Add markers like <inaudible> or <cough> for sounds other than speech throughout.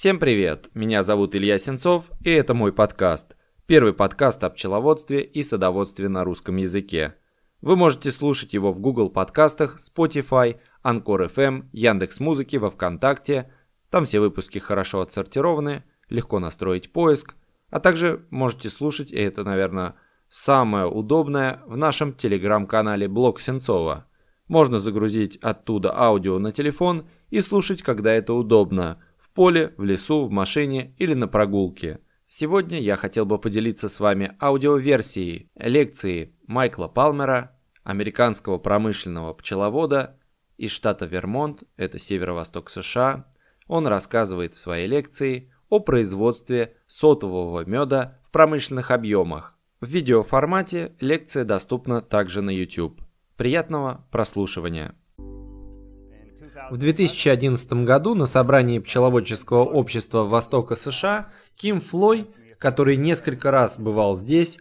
Всем привет! Меня зовут Илья Сенцов, и это мой подкаст. Первый подкаст о пчеловодстве и садоводстве на русском языке. Вы можете слушать его в Google подкастах, Spotify, Anchor FM, Яндекс.Музыке, во Вконтакте. Там все выпуски хорошо отсортированы, легко настроить поиск. А также можете слушать, и это, наверное, самое удобное, в нашем телеграм-канале Блог Сенцова. Можно загрузить оттуда аудио на телефон и слушать, когда это удобно – поле, в лесу, в машине или на прогулке. Сегодня я хотел бы поделиться с вами аудиоверсией лекции Майкла Палмера, американского промышленного пчеловода из штата Вермонт, это северо-восток США. Он рассказывает в своей лекции о производстве сотового меда в промышленных объемах. В видеоформате лекция доступна также на YouTube. Приятного прослушивания! В 2011 году на собрании пчеловодческого общества Востока США Ким Флой, который несколько раз бывал здесь,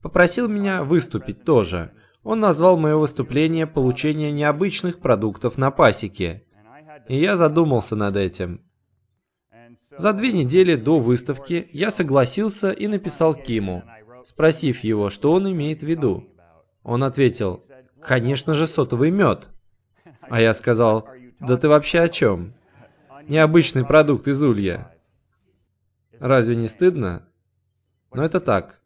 попросил меня выступить тоже. Он назвал мое выступление «Получение необычных продуктов на пасеке». И я задумался над этим. За две недели до выставки я согласился и написал Киму, спросив его, что он имеет в виду. Он ответил, конечно же, сотовый мед. А я сказал, да ты вообще о чем? Необычный продукт из улья. Разве не стыдно? Но это так.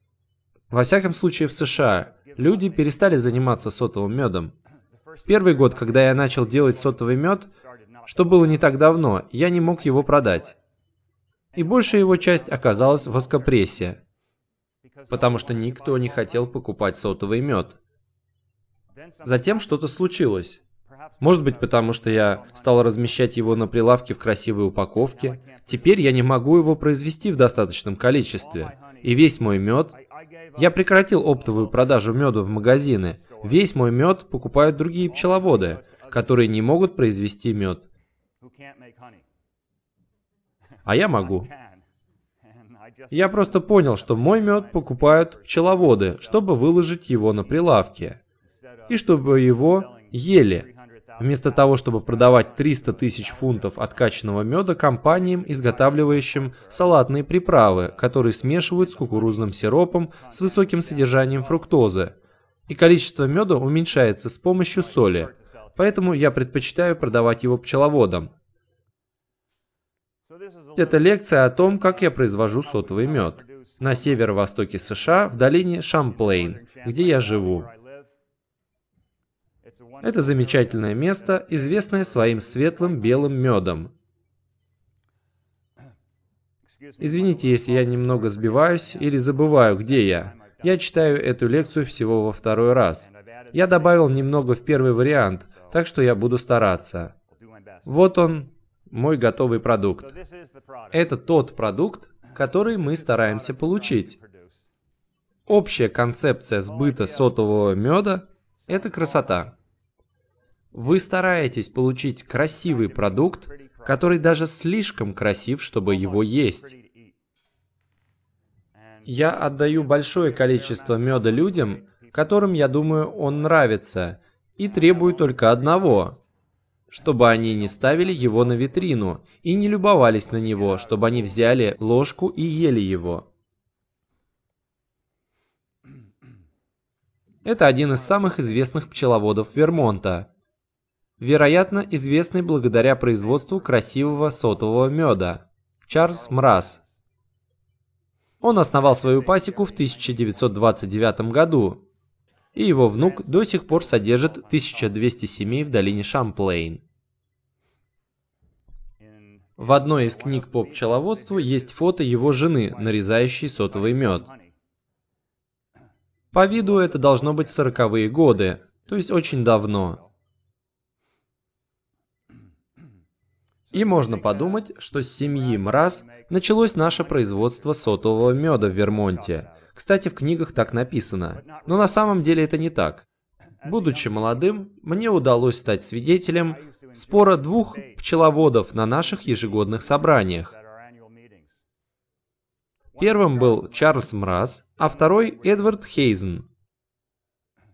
Во всяком случае в США люди перестали заниматься сотовым медом. В первый год, когда я начал делать сотовый мед, что было не так давно, я не мог его продать. И большая его часть оказалась в воскопрессе, потому что никто не хотел покупать сотовый мед. Затем что-то случилось. Может быть, потому что я стал размещать его на прилавке в красивой упаковке. Теперь я не могу его произвести в достаточном количестве. И весь мой мед... Я прекратил оптовую продажу меда в магазины. Весь мой мед покупают другие пчеловоды, которые не могут произвести мед. А я могу. Я просто понял, что мой мед покупают пчеловоды, чтобы выложить его на прилавке. И чтобы его ели. Вместо того, чтобы продавать 300 тысяч фунтов откачанного меда компаниям, изготавливающим салатные приправы, которые смешивают с кукурузным сиропом с высоким содержанием фруктозы. И количество меда уменьшается с помощью соли. Поэтому я предпочитаю продавать его пчеловодам. Это лекция о том, как я произвожу сотовый мед. На северо-востоке США, в долине Шамплейн, где я живу. Это замечательное место, известное своим светлым белым медом. Извините, если я немного сбиваюсь или забываю, где я. Я читаю эту лекцию всего во второй раз. Я добавил немного в первый вариант, так что я буду стараться. Вот он, мой готовый продукт. Это тот продукт, который мы стараемся получить. Общая концепция сбыта сотового меда – это красота. Вы стараетесь получить красивый продукт, который даже слишком красив, чтобы его есть. Я отдаю большое количество меда людям, которым, я думаю, он нравится, и требую только одного, чтобы они не ставили его на витрину и не любовались на него, чтобы они взяли ложку и ели его. Это один из самых известных пчеловодов Вермонта – вероятно известный благодаря производству красивого сотового меда, Чарльз Мраз. Он основал свою пасеку в 1929 году, и его внук до сих пор содержит 1200 семей в долине Шамплейн. В одной из книг по пчеловодству есть фото его жены, нарезающей сотовый мед. По виду это должно быть сороковые годы, то есть очень давно. И можно подумать, что с семьи Мраз началось наше производство сотового меда в Вермонте. Кстати, в книгах так написано. Но на самом деле это не так. Будучи молодым, мне удалось стать свидетелем спора двух пчеловодов на наших ежегодных собраниях. Первым был Чарльз Мраз, а второй Эдвард Хейзен.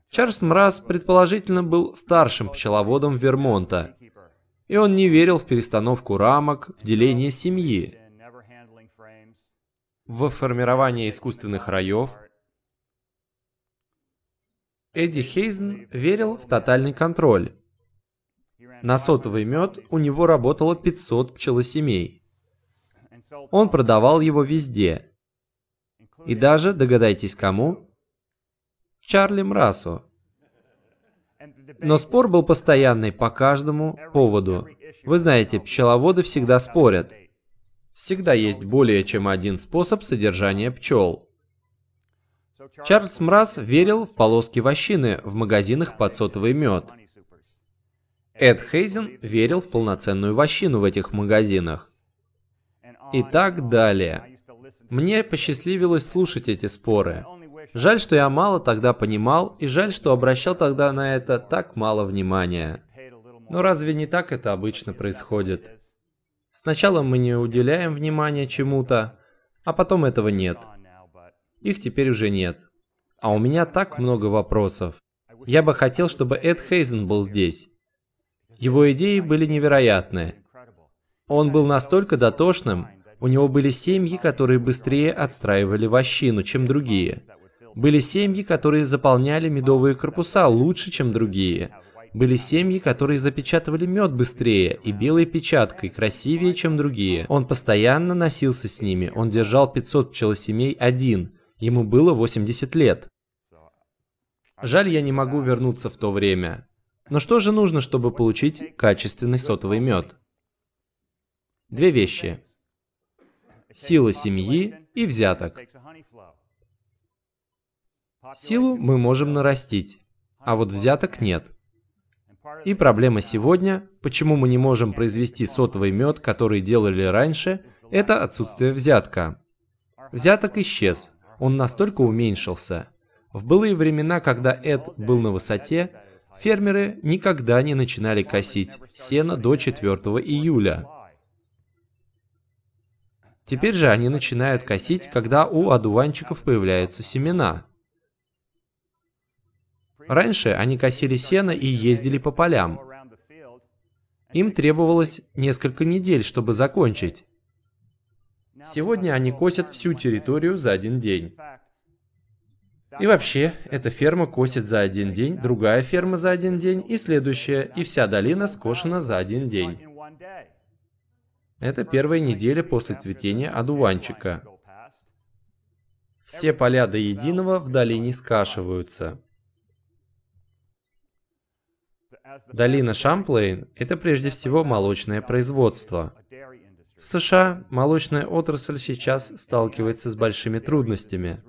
Чарльз Мраз предположительно был старшим пчеловодом Вермонта и он не верил в перестановку рамок, в деление семьи. в формирование искусственных раев. Эдди Хейзен верил в тотальный контроль. На сотовый мед у него работало 500 пчелосемей. Он продавал его везде. И даже, догадайтесь кому, Чарли Мрасу. Но спор был постоянный по каждому поводу. Вы знаете, пчеловоды всегда спорят. Всегда есть более чем один способ содержания пчел. Чарльз Мраз верил в полоски вощины в магазинах под сотовый мед. Эд Хейзен верил в полноценную вощину в этих магазинах. И так далее. Мне посчастливилось слушать эти споры. Жаль, что я мало тогда понимал, и жаль, что обращал тогда на это так мало внимания. Но разве не так это обычно происходит? Сначала мы не уделяем внимания чему-то, а потом этого нет. Их теперь уже нет. А у меня так много вопросов. Я бы хотел, чтобы Эд Хейзен был здесь. Его идеи были невероятные. Он был настолько дотошным, у него были семьи, которые быстрее отстраивали вощину, чем другие. Были семьи, которые заполняли медовые корпуса лучше, чем другие. Были семьи, которые запечатывали мед быстрее и белой печаткой красивее, чем другие. Он постоянно носился с ними. Он держал 500 пчелосемей один. Ему было 80 лет. Жаль, я не могу вернуться в то время. Но что же нужно, чтобы получить качественный сотовый мед? Две вещи. Сила семьи и взяток. Силу мы можем нарастить, а вот взяток нет. И проблема сегодня, почему мы не можем произвести сотовый мед, который делали раньше, это отсутствие взятка. Взяток исчез, он настолько уменьшился. В былые времена, когда Эд был на высоте, фермеры никогда не начинали косить сено до 4 июля. Теперь же они начинают косить, когда у одуванчиков появляются семена. Раньше они косили сено и ездили по полям. Им требовалось несколько недель, чтобы закончить. Сегодня они косят всю территорию за один день. И вообще, эта ферма косит за один день, другая ферма за один день и следующая, и вся долина скошена за один день. Это первая неделя после цветения одуванчика. Все поля до единого в долине скашиваются. Долина Шамплейн – это прежде всего молочное производство. В США молочная отрасль сейчас сталкивается с большими трудностями.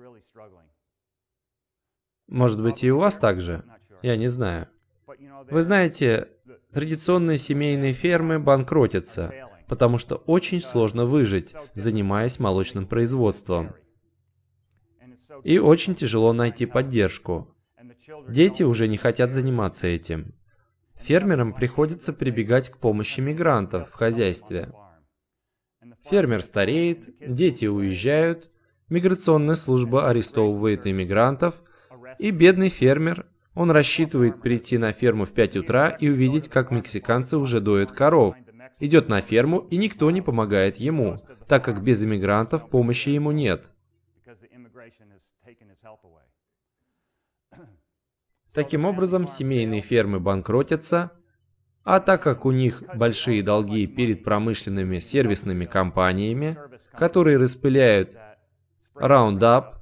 Может быть и у вас также? Я не знаю. Вы знаете, традиционные семейные фермы банкротятся, потому что очень сложно выжить, занимаясь молочным производством. И очень тяжело найти поддержку. Дети уже не хотят заниматься этим. Фермерам приходится прибегать к помощи мигрантов в хозяйстве. Фермер стареет, дети уезжают, миграционная служба арестовывает иммигрантов, и бедный фермер, он рассчитывает прийти на ферму в 5 утра и увидеть, как мексиканцы уже доят коров. Идет на ферму, и никто не помогает ему, так как без иммигрантов помощи ему нет. Таким образом, семейные фермы банкротятся, а так как у них большие долги перед промышленными сервисными компаниями, которые распыляют Roundup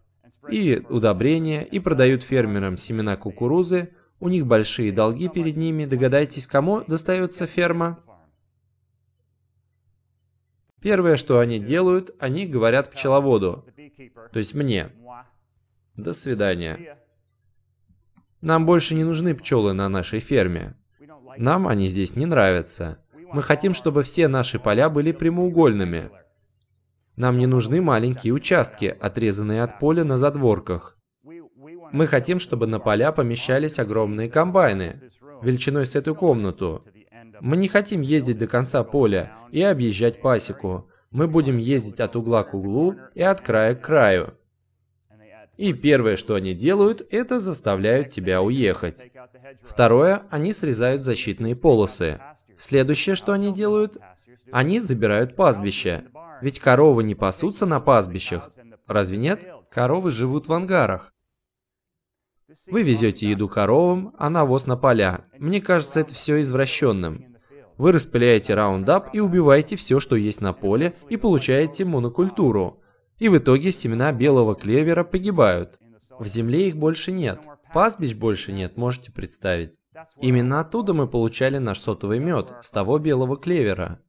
и удобрения и продают фермерам семена кукурузы, у них большие долги перед ними, догадайтесь, кому достается ферма? Первое, что они делают, они говорят пчеловоду, то есть мне. До свидания. Нам больше не нужны пчелы на нашей ферме. Нам они здесь не нравятся. Мы хотим, чтобы все наши поля были прямоугольными. Нам не нужны маленькие участки, отрезанные от поля на задворках. Мы хотим, чтобы на поля помещались огромные комбайны, величиной с эту комнату. Мы не хотим ездить до конца поля и объезжать пасеку. Мы будем ездить от угла к углу и от края к краю. И первое, что они делают, это заставляют тебя уехать. Второе, они срезают защитные полосы. Следующее, что они делают, они забирают пастбище. Ведь коровы не пасутся на пастбищах, Разве нет? Коровы живут в ангарах. Вы везете еду коровам, а навоз на поля. Мне кажется, это все извращенным. Вы распыляете раундап и убиваете все, что есть на поле, и получаете монокультуру. И в итоге семена белого клевера погибают. В земле их больше нет. Пастбищ больше нет, можете представить. Именно оттуда мы получали наш сотовый мед, с того белого клевера.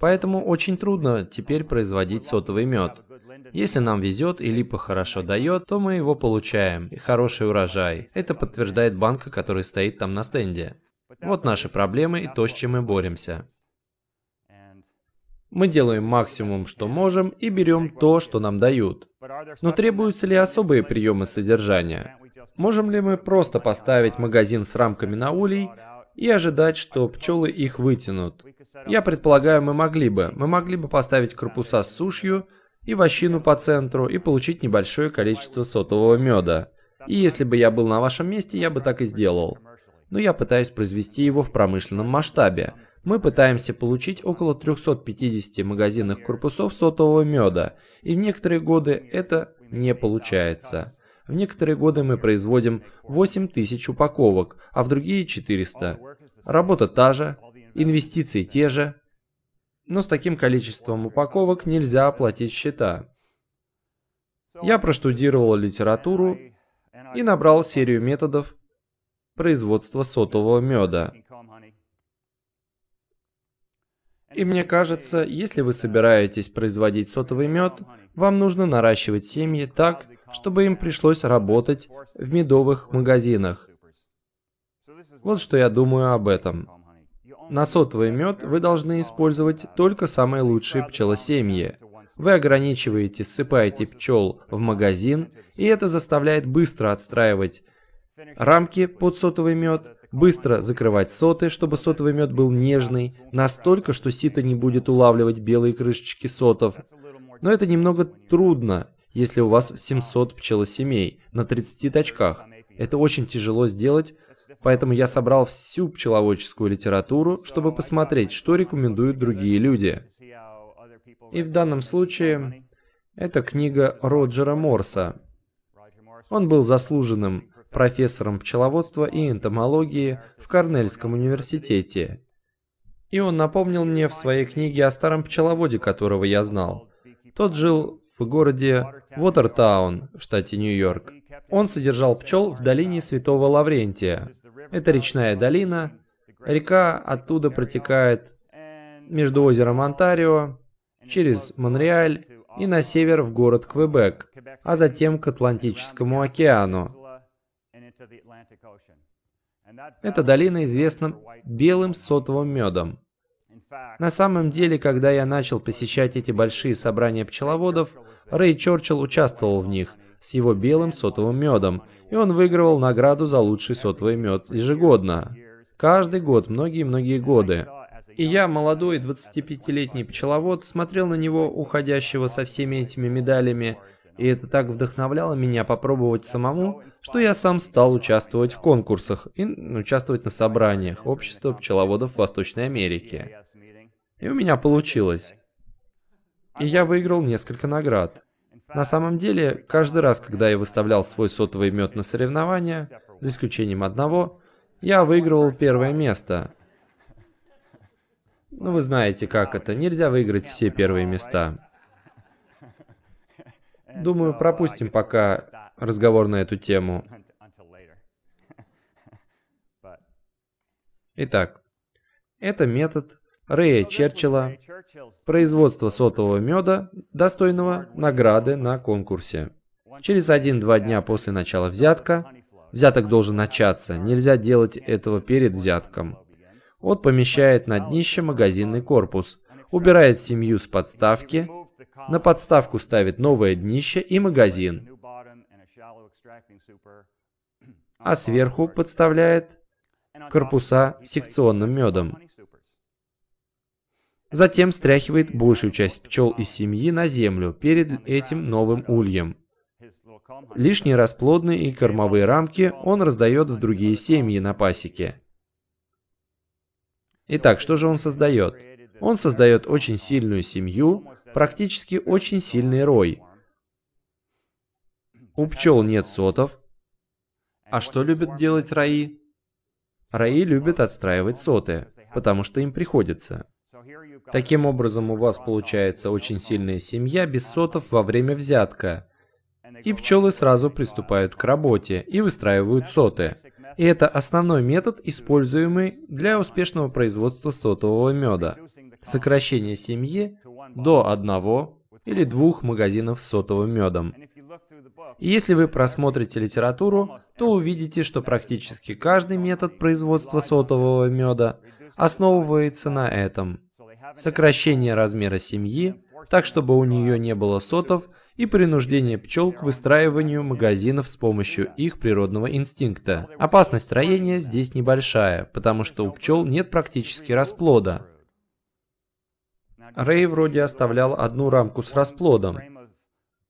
Поэтому очень трудно теперь производить сотовый мед. Если нам везет и липа хорошо дает, то мы его получаем, и хороший урожай. Это подтверждает банка, который стоит там на стенде. Вот наши проблемы и то, с чем мы боремся. Мы делаем максимум, что можем, и берем то, что нам дают. Но требуются ли особые приемы содержания? Можем ли мы просто поставить магазин с рамками на улей и ожидать, что пчелы их вытянут? Я предполагаю, мы могли бы. Мы могли бы поставить корпуса с сушью и вощину по центру и получить небольшое количество сотового меда. И если бы я был на вашем месте, я бы так и сделал. Но я пытаюсь произвести его в промышленном масштабе. Мы пытаемся получить около 350 магазинных корпусов сотового меда, и в некоторые годы это не получается. В некоторые годы мы производим 8000 упаковок, а в другие 400. Работа та же, инвестиции те же, но с таким количеством упаковок нельзя оплатить счета. Я проштудировал литературу и набрал серию методов производства сотового меда. И мне кажется, если вы собираетесь производить сотовый мед, вам нужно наращивать семьи так, чтобы им пришлось работать в медовых магазинах. Вот что я думаю об этом. На сотовый мед вы должны использовать только самые лучшие пчелосемьи. Вы ограничиваете, ссыпаете пчел в магазин, и это заставляет быстро отстраивать рамки под сотовый мед, быстро закрывать соты, чтобы сотовый мед был нежный, настолько, что сито не будет улавливать белые крышечки сотов. Но это немного трудно, если у вас 700 пчелосемей на 30 точках. Это очень тяжело сделать, Поэтому я собрал всю пчеловодческую литературу, чтобы посмотреть, что рекомендуют другие люди. И в данном случае это книга Роджера Морса. Он был заслуженным профессором пчеловодства и энтомологии в Корнельском университете. И он напомнил мне в своей книге о старом пчеловоде, которого я знал. Тот жил в городе Уотертаун в штате Нью-Йорк. Он содержал пчел в долине Святого Лаврентия. Это речная долина. Река оттуда протекает между озером Онтарио, через Монреаль и на север в город Квебек, а затем к Атлантическому океану. Эта долина известна белым сотовым медом. На самом деле, когда я начал посещать эти большие собрания пчеловодов, Рэй Чорчилл участвовал в них с его белым сотовым медом, и он выигрывал награду за лучший сотовый мед ежегодно. Каждый год, многие-многие годы. И я, молодой 25-летний пчеловод, смотрел на него, уходящего со всеми этими медалями, и это так вдохновляло меня попробовать самому, что я сам стал участвовать в конкурсах и участвовать на собраниях Общества пчеловодов Восточной Америки. И у меня получилось. И я выиграл несколько наград. На самом деле, каждый раз, когда я выставлял свой сотовый мед на соревнования, за исключением одного, я выигрывал первое место. Ну, вы знаете, как это. Нельзя выиграть все первые места. Думаю, пропустим пока разговор на эту тему. Итак, это метод Рэя Черчилла производство сотового меда, достойного награды на конкурсе. Через один-два дня после начала взятка, взяток должен начаться, нельзя делать этого перед взятком. Он помещает на днище магазинный корпус, убирает семью с подставки, на подставку ставит новое днище и магазин, а сверху подставляет корпуса секционным медом. Затем стряхивает большую часть пчел из семьи на землю перед этим новым ульем. Лишние расплодные и кормовые рамки он раздает в другие семьи на пасеке. Итак, что же он создает? Он создает очень сильную семью, практически очень сильный рой. У пчел нет сотов. А что любят делать раи? Раи любят отстраивать соты, потому что им приходится. Таким образом, у вас получается очень сильная семья без сотов во время взятка. И пчелы сразу приступают к работе и выстраивают соты. И это основной метод, используемый для успешного производства сотового меда. Сокращение семьи до одного или двух магазинов с сотовым медом. И если вы просмотрите литературу, то увидите, что практически каждый метод производства сотового меда основывается на этом. Сокращение размера семьи, так чтобы у нее не было сотов, и принуждение пчел к выстраиванию магазинов с помощью их природного инстинкта. Опасность роения здесь небольшая, потому что у пчел нет практически расплода. Рэй вроде оставлял одну рамку с расплодом.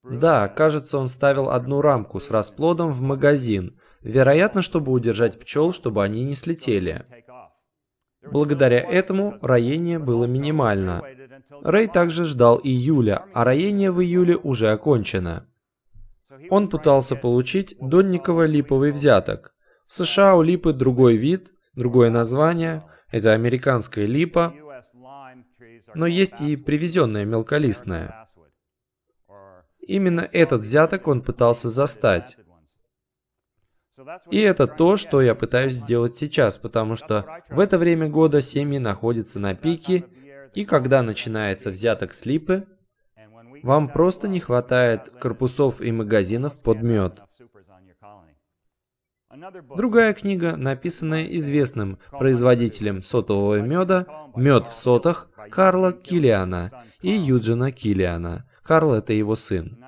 Да, кажется, он ставил одну рамку с расплодом в магазин, вероятно, чтобы удержать пчел, чтобы они не слетели. Благодаря этому роение было минимально. Рэй также ждал июля, а роение в июле уже окончено. Он пытался получить донниково-липовый взяток. В США у липы другой вид, другое название, это американская липа, но есть и привезенная мелколистная. Именно этот взяток он пытался застать. И это то, что я пытаюсь сделать сейчас, потому что в это время года семьи находятся на пике, и когда начинается взяток с вам просто не хватает корпусов и магазинов под мед. Другая книга, написанная известным производителем сотового меда «Мед в сотах» Карла Киллиана и Юджина Киллиана. Карл – это его сын.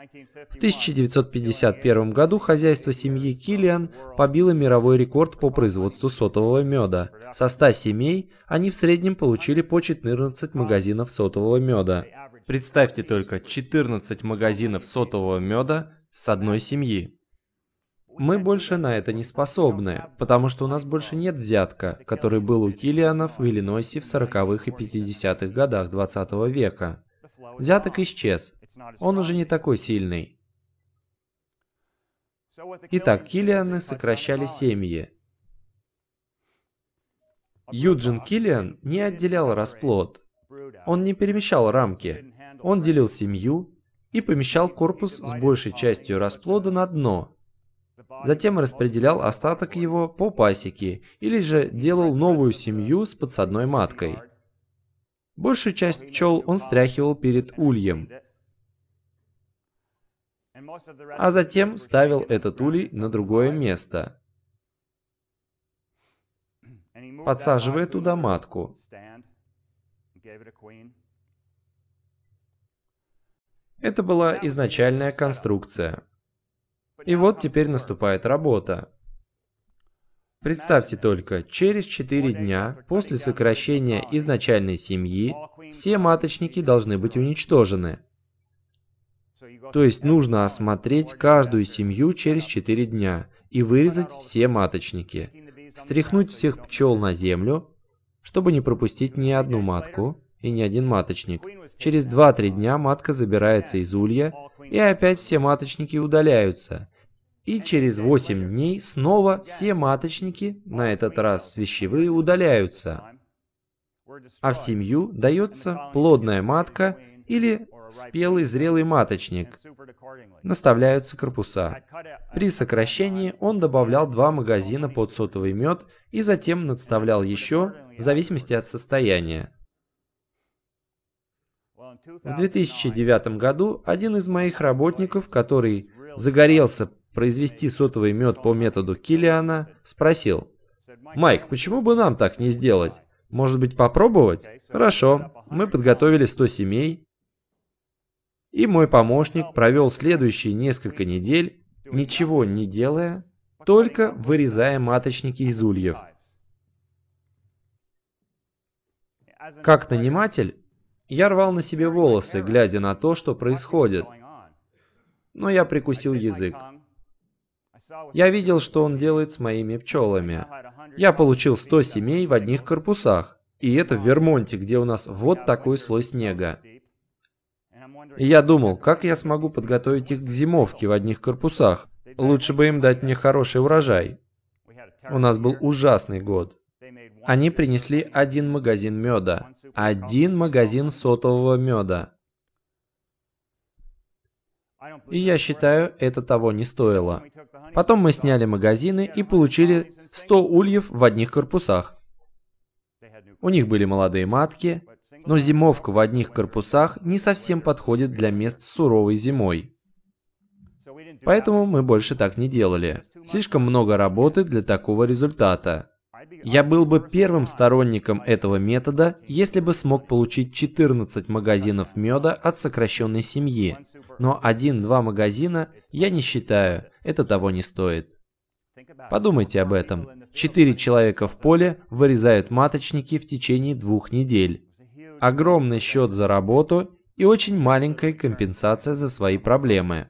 В 1951 году хозяйство семьи Киллиан побило мировой рекорд по производству сотового меда. Со 100 семей они в среднем получили по 14 магазинов сотового меда. Представьте только 14 магазинов сотового меда с одной семьи. Мы больше на это не способны, потому что у нас больше нет взятка, который был у Киллианов в Иллинойсе в 40-х и 50-х годах 20 века. Взяток исчез. Он уже не такой сильный. Итак, Киллианы сокращали семьи. Юджин Киллиан не отделял расплод. Он не перемещал рамки. Он делил семью и помещал корпус с большей частью расплода на дно. Затем распределял остаток его по пасеке или же делал новую семью с подсадной маткой. Большую часть пчел он стряхивал перед ульем, а затем ставил этот улей на другое место, подсаживая туда матку. Это была изначальная конструкция. И вот теперь наступает работа. Представьте только, через 4 дня после сокращения изначальной семьи все маточники должны быть уничтожены. То есть нужно осмотреть каждую семью через 4 дня и вырезать все маточники. Стряхнуть всех пчел на землю, чтобы не пропустить ни одну матку и ни один маточник. Через 2-3 дня матка забирается из улья, и опять все маточники удаляются. И через 8 дней снова все маточники, на этот раз свящевые, удаляются. А в семью дается плодная матка или спелый зрелый маточник. Наставляются корпуса. При сокращении он добавлял два магазина под сотовый мед и затем надставлял еще, в зависимости от состояния. В 2009 году один из моих работников, который загорелся произвести сотовый мед по методу Киллиана, спросил, «Майк, почему бы нам так не сделать? Может быть, попробовать?» «Хорошо, мы подготовили 100 семей, и мой помощник провел следующие несколько недель, ничего не делая, только вырезая маточники из ульев. Как наниматель, я рвал на себе волосы, глядя на то, что происходит. Но я прикусил язык. Я видел, что он делает с моими пчелами. Я получил 100 семей в одних корпусах. И это в Вермонте, где у нас вот такой слой снега. И я думал, как я смогу подготовить их к зимовке в одних корпусах. Лучше бы им дать мне хороший урожай. У нас был ужасный год. Они принесли один магазин меда. Один магазин сотового меда. И я считаю, это того не стоило. Потом мы сняли магазины и получили 100 ульев в одних корпусах. У них были молодые матки, но зимовка в одних корпусах не совсем подходит для мест с суровой зимой. Поэтому мы больше так не делали. Слишком много работы для такого результата. Я был бы первым сторонником этого метода, если бы смог получить 14 магазинов меда от сокращенной семьи. Но один-два магазина я не считаю, это того не стоит. Подумайте об этом. Четыре человека в поле вырезают маточники в течение двух недель. Огромный счет за работу и очень маленькая компенсация за свои проблемы.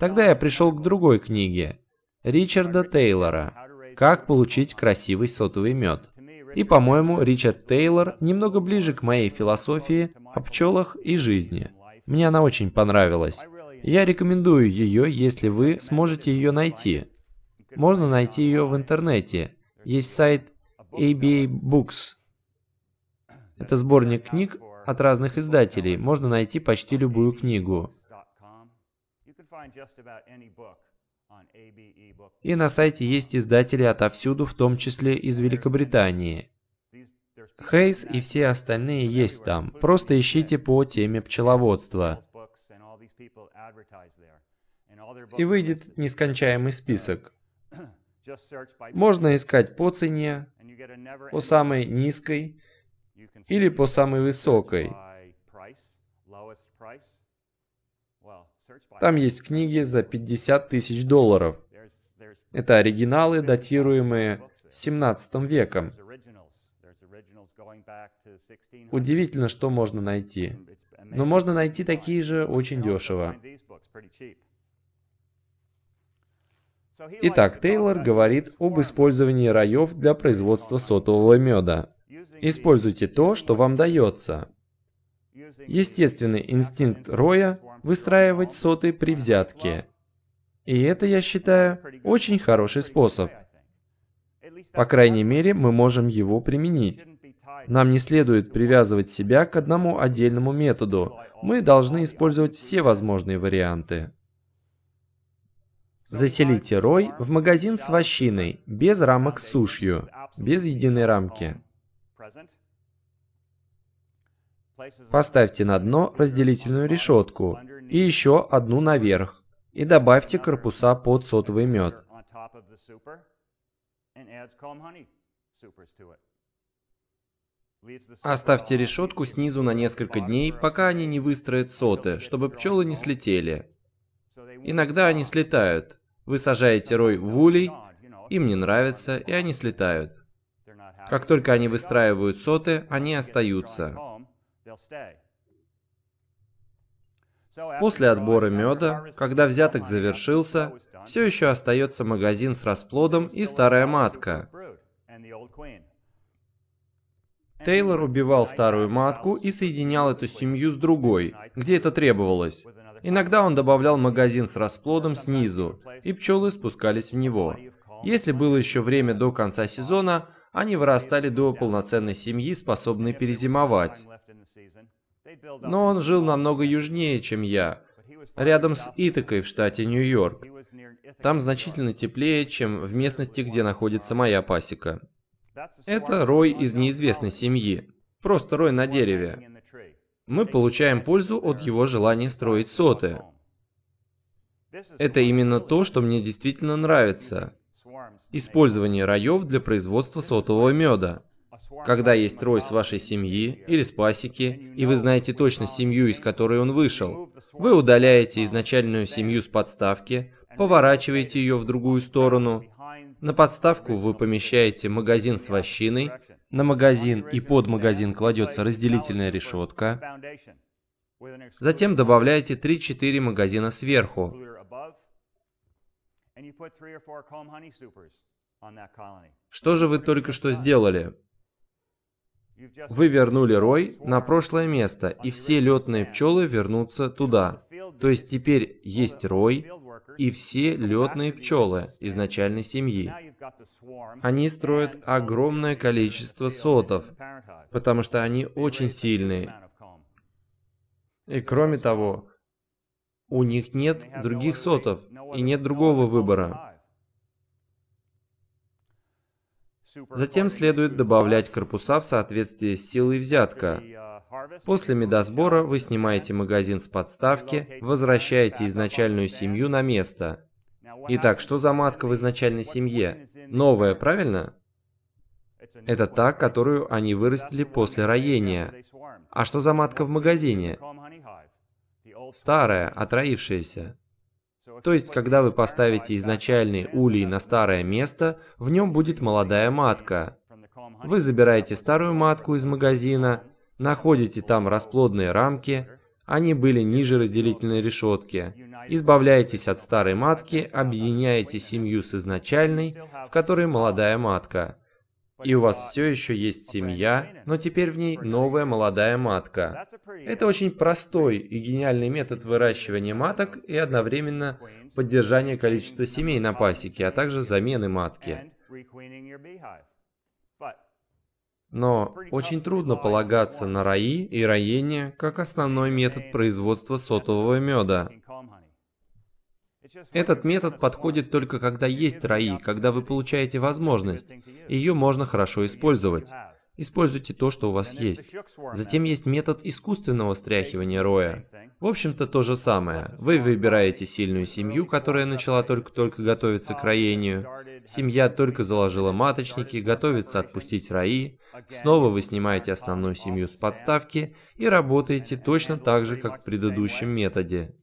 Тогда я пришел к другой книге Ричарда Тейлора «Как получить красивый сотовый мед». И, по-моему, Ричард Тейлор немного ближе к моей философии о пчелах и жизни. Мне она очень понравилась. Я рекомендую ее, если вы сможете ее найти. Можно найти ее в интернете. Есть сайт ABA Books. Это сборник книг от разных издателей. Можно найти почти любую книгу. И на сайте есть издатели отовсюду, в том числе из Великобритании. Хейс и все остальные есть там. Просто ищите по теме пчеловодства. И выйдет нескончаемый список. Можно искать по цене, по самой низкой или по самой высокой. Там есть книги за 50 тысяч долларов. Это оригиналы, датируемые 17 веком. Удивительно, что можно найти. Но можно найти такие же очень дешево. Итак, Тейлор говорит об использовании раев для производства сотового меда. Используйте то, что вам дается. Естественный инстинкт роя – выстраивать соты при взятке. И это, я считаю, очень хороший способ. По крайней мере, мы можем его применить. Нам не следует привязывать себя к одному отдельному методу. Мы должны использовать все возможные варианты. Заселите рой в магазин с вощиной, без рамок с сушью, без единой рамки. Поставьте на дно разделительную решетку и еще одну наверх. И добавьте корпуса под сотовый мед. Оставьте решетку снизу на несколько дней, пока они не выстроят соты, чтобы пчелы не слетели. Иногда они слетают. Вы сажаете рой в улей, им не нравится, и они слетают. Как только они выстраивают соты, они остаются. После отбора меда, когда взяток завершился, все еще остается магазин с расплодом и старая матка. Тейлор убивал старую матку и соединял эту семью с другой, где это требовалось. Иногда он добавлял магазин с расплодом снизу, и пчелы спускались в него. Если было еще время до конца сезона, они вырастали до полноценной семьи, способной перезимовать. Но он жил намного южнее, чем я, рядом с Итакой в штате Нью-Йорк. Там значительно теплее, чем в местности, где находится моя пасека. Это рой из неизвестной семьи. Просто рой на дереве. Мы получаем пользу от его желания строить соты. Это именно то, что мне действительно нравится. Использование раев для производства сотового меда. Когда есть рой с вашей семьи или с пасеки, и вы знаете точно семью, из которой он вышел, вы удаляете изначальную семью с подставки, поворачиваете ее в другую сторону. На подставку вы помещаете магазин с вощиной, на магазин и под магазин кладется разделительная решетка. Затем добавляете 3-4 магазина сверху. Что же вы только что сделали? Вы вернули рой на прошлое место, и все летные пчелы вернутся туда. То есть теперь есть рой и все летные пчелы изначальной семьи. Они строят огромное количество сотов, потому что они очень сильные. И кроме того, у них нет других сотов и нет другого выбора. Затем следует добавлять корпуса в соответствии с силой взятка. После медосбора вы снимаете магазин с подставки, возвращаете изначальную семью на место. Итак, что за матка в изначальной семье? Новая, правильно? Это та, которую они вырастили после роения. А что за матка в магазине? Старая, отроившаяся. То есть, когда вы поставите изначальный улей на старое место, в нем будет молодая матка. Вы забираете старую матку из магазина, находите там расплодные рамки, они были ниже разделительной решетки. Избавляетесь от старой матки, объединяете семью с изначальной, в которой молодая матка и у вас все еще есть семья, но теперь в ней новая молодая матка. Это очень простой и гениальный метод выращивания маток и одновременно поддержания количества семей на пасеке, а также замены матки. Но очень трудно полагаться на раи и роение как основной метод производства сотового меда. Этот метод подходит только когда есть раи, когда вы получаете возможность. Ее можно хорошо использовать. Используйте то, что у вас есть. Затем есть метод искусственного стряхивания роя. В общем-то то же самое. Вы выбираете сильную семью, которая начала только-только готовиться к роению. Семья только заложила маточники, готовится отпустить раи. Снова вы снимаете основную семью с подставки и работаете точно так же, как в предыдущем методе.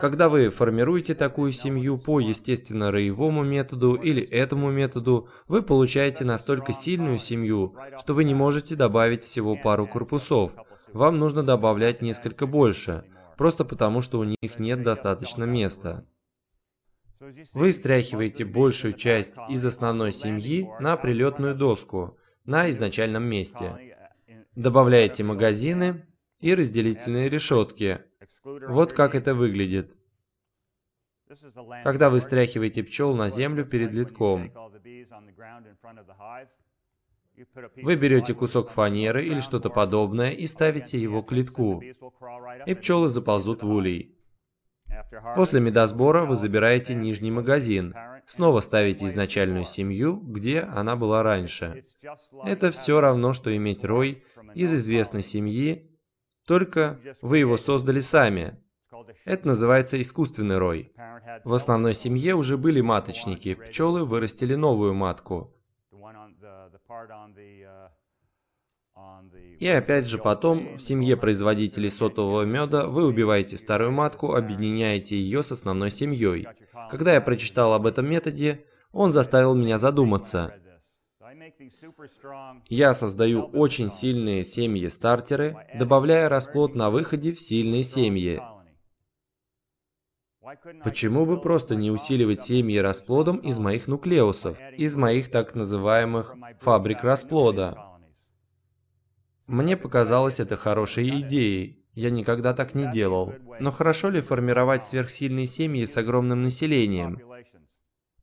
Когда вы формируете такую семью по естественно-роевому методу или этому методу, вы получаете настолько сильную семью, что вы не можете добавить всего пару корпусов. Вам нужно добавлять несколько больше, просто потому что у них нет достаточно места. Вы стряхиваете большую часть из основной семьи на прилетную доску, на изначальном месте. Добавляете магазины и разделительные решетки, вот как это выглядит. Когда вы стряхиваете пчел на землю перед литком, вы берете кусок фанеры или что-то подобное и ставите его к литку, и пчелы заползут в улей. После медосбора вы забираете нижний магазин, снова ставите изначальную семью, где она была раньше. Это все равно, что иметь рой из известной семьи только вы его создали сами. Это называется искусственный рой. В основной семье уже были маточники, пчелы вырастили новую матку. И опять же потом, в семье производителей сотового меда, вы убиваете старую матку, объединяете ее с основной семьей. Когда я прочитал об этом методе, он заставил меня задуматься. Я создаю очень сильные семьи-стартеры, добавляя расплод на выходе в сильные семьи. Почему бы просто не усиливать семьи расплодом из моих нуклеусов, из моих так называемых фабрик расплода? Мне показалось это хорошей идеей. Я никогда так не делал. Но хорошо ли формировать сверхсильные семьи с огромным населением?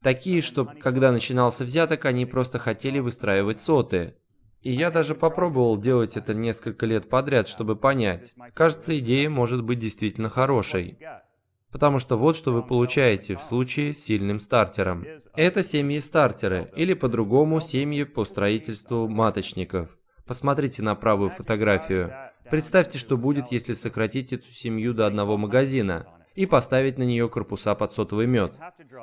Такие, что когда начинался взяток, они просто хотели выстраивать соты. И я даже попробовал делать это несколько лет подряд, чтобы понять. Кажется, идея может быть действительно хорошей. Потому что вот что вы получаете в случае с сильным стартером. Это семьи-стартеры, или по-другому семьи по строительству маточников. Посмотрите на правую фотографию. Представьте, что будет, если сократить эту семью до одного магазина и поставить на нее корпуса под сотовый мед.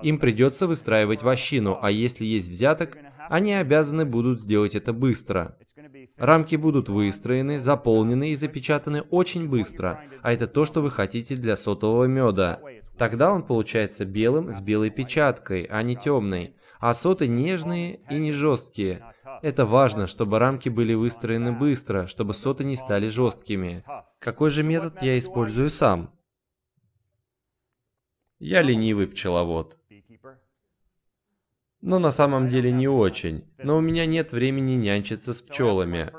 Им придется выстраивать вощину, а если есть взяток, они обязаны будут сделать это быстро. Рамки будут выстроены, заполнены и запечатаны очень быстро, а это то, что вы хотите для сотового меда. Тогда он получается белым с белой печаткой, а не темной. А соты нежные и не жесткие. Это важно, чтобы рамки были выстроены быстро, чтобы соты не стали жесткими. Какой же метод я использую сам? Я ленивый пчеловод. Но на самом деле не очень. Но у меня нет времени нянчиться с пчелами.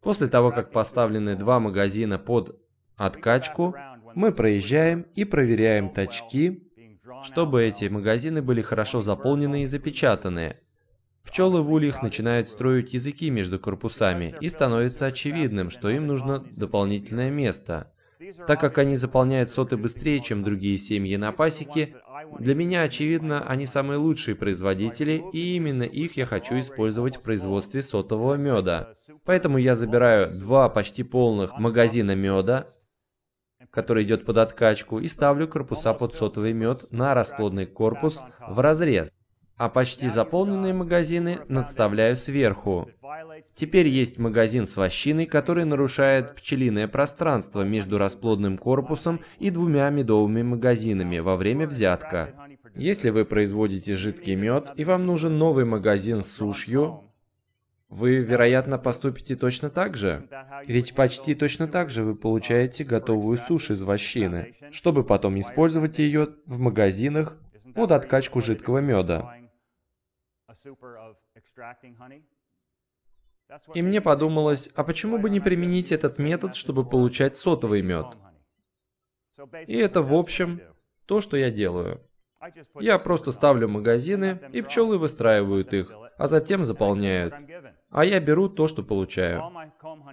После того, как поставлены два магазина под откачку, Мы проезжаем и проверяем тачки, чтобы эти магазины были хорошо заполнены и запечатаны. Пчелы в ульях начинают строить языки между корпусами, и становится очевидным, что им нужно дополнительное место. Так как они заполняют соты быстрее, чем другие семьи на пасеке, для меня очевидно, они самые лучшие производители, и именно их я хочу использовать в производстве сотового меда. Поэтому я забираю два почти полных магазина меда, который идет под откачку, и ставлю корпуса под сотовый мед на расплодный корпус в разрез, а почти заполненные магазины надставляю сверху. Теперь есть магазин с вощиной, который нарушает пчелиное пространство между расплодным корпусом и двумя медовыми магазинами во время взятка. Если вы производите жидкий мед и вам нужен новый магазин с сушью, вы, вероятно, поступите точно так же. Ведь почти точно так же вы получаете готовую сушь из вощины, чтобы потом использовать ее в магазинах под откачку жидкого меда. И мне подумалось, а почему бы не применить этот метод, чтобы получать сотовый мед? И это, в общем, то, что я делаю. Я просто ставлю магазины, и пчелы выстраивают их, а затем заполняют. А я беру то, что получаю.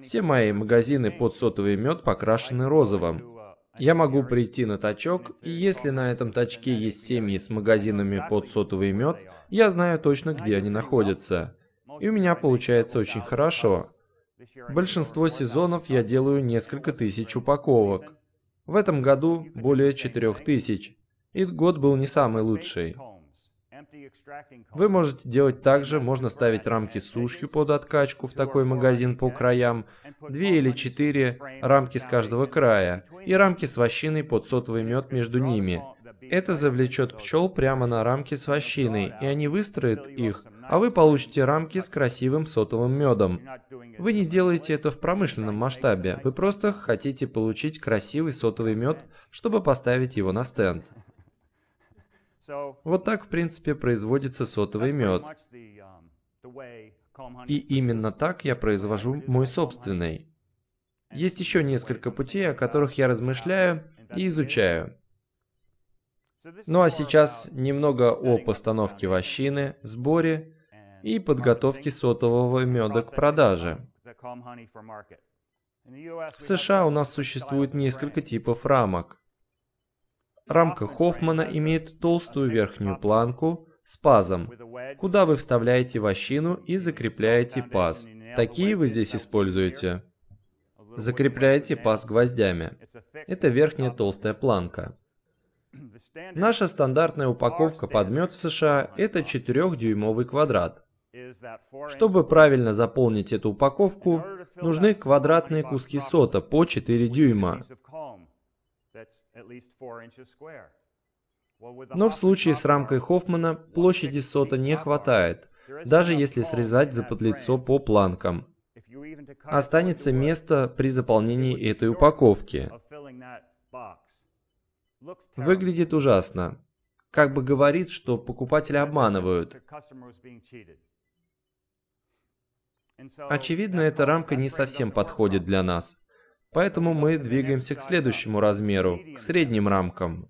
Все мои магазины под сотовый мед покрашены розовым. Я могу прийти на тачок, и если на этом тачке есть семьи с магазинами под сотовый мед, я знаю точно, где они находятся. И у меня получается очень хорошо. Большинство сезонов я делаю несколько тысяч упаковок. В этом году более четырех тысяч. И год был не самый лучший. Вы можете делать так же, можно ставить рамки с сушью под откачку в такой магазин по краям, две или четыре рамки с каждого края, и рамки с вощиной под сотовый мед между ними. Это завлечет пчел прямо на рамки с вощиной, и они выстроят их, а вы получите рамки с красивым сотовым медом. Вы не делаете это в промышленном масштабе, вы просто хотите получить красивый сотовый мед, чтобы поставить его на стенд. Вот так, в принципе, производится сотовый мед. И именно так я произвожу мой собственный. Есть еще несколько путей, о которых я размышляю и изучаю. Ну а сейчас немного о постановке вощины, сборе и подготовке сотового меда к продаже. В США у нас существует несколько типов рамок. Рамка Хоффмана имеет толстую верхнюю планку с пазом, куда вы вставляете вощину и закрепляете паз. Такие вы здесь используете. Закрепляете паз гвоздями. Это верхняя толстая планка. Наша стандартная упаковка под мед в США – это 4-дюймовый квадрат. Чтобы правильно заполнить эту упаковку, нужны квадратные куски сота по 4 дюйма. Но в случае с рамкой Хоффмана площади сота не хватает, даже если срезать заподлицо по планкам. Останется место при заполнении этой упаковки. Выглядит ужасно. Как бы говорит, что покупатели обманывают. Очевидно, эта рамка не совсем подходит для нас. Поэтому мы двигаемся к следующему размеру, к средним рамкам.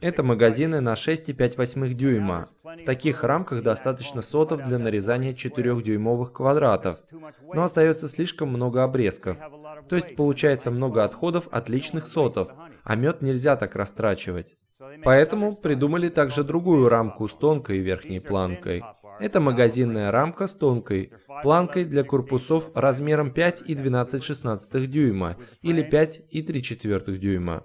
Это магазины на 6,5 дюйма. В таких рамках достаточно сотов для нарезания 4-дюймовых квадратов, но остается слишком много обрезков. То есть получается много отходов от личных сотов, а мед нельзя так растрачивать. Поэтому придумали также другую рамку с тонкой верхней планкой. Это магазинная рамка с тонкой планкой для корпусов размером 5 и 12 16 дюйма или 5 и 3 четвертых дюйма.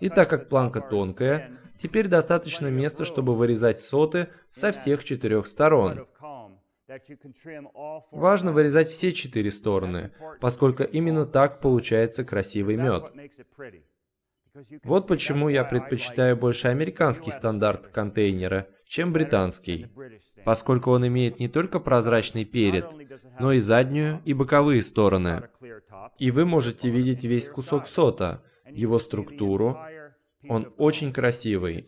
И так как планка тонкая, теперь достаточно места, чтобы вырезать соты со всех четырех сторон. Важно вырезать все четыре стороны, поскольку именно так получается красивый мед. Вот почему я предпочитаю больше американский стандарт контейнера, чем британский, поскольку он имеет не только прозрачный перед, но и заднюю и боковые стороны. И вы можете видеть весь кусок сота, его структуру. Он очень красивый.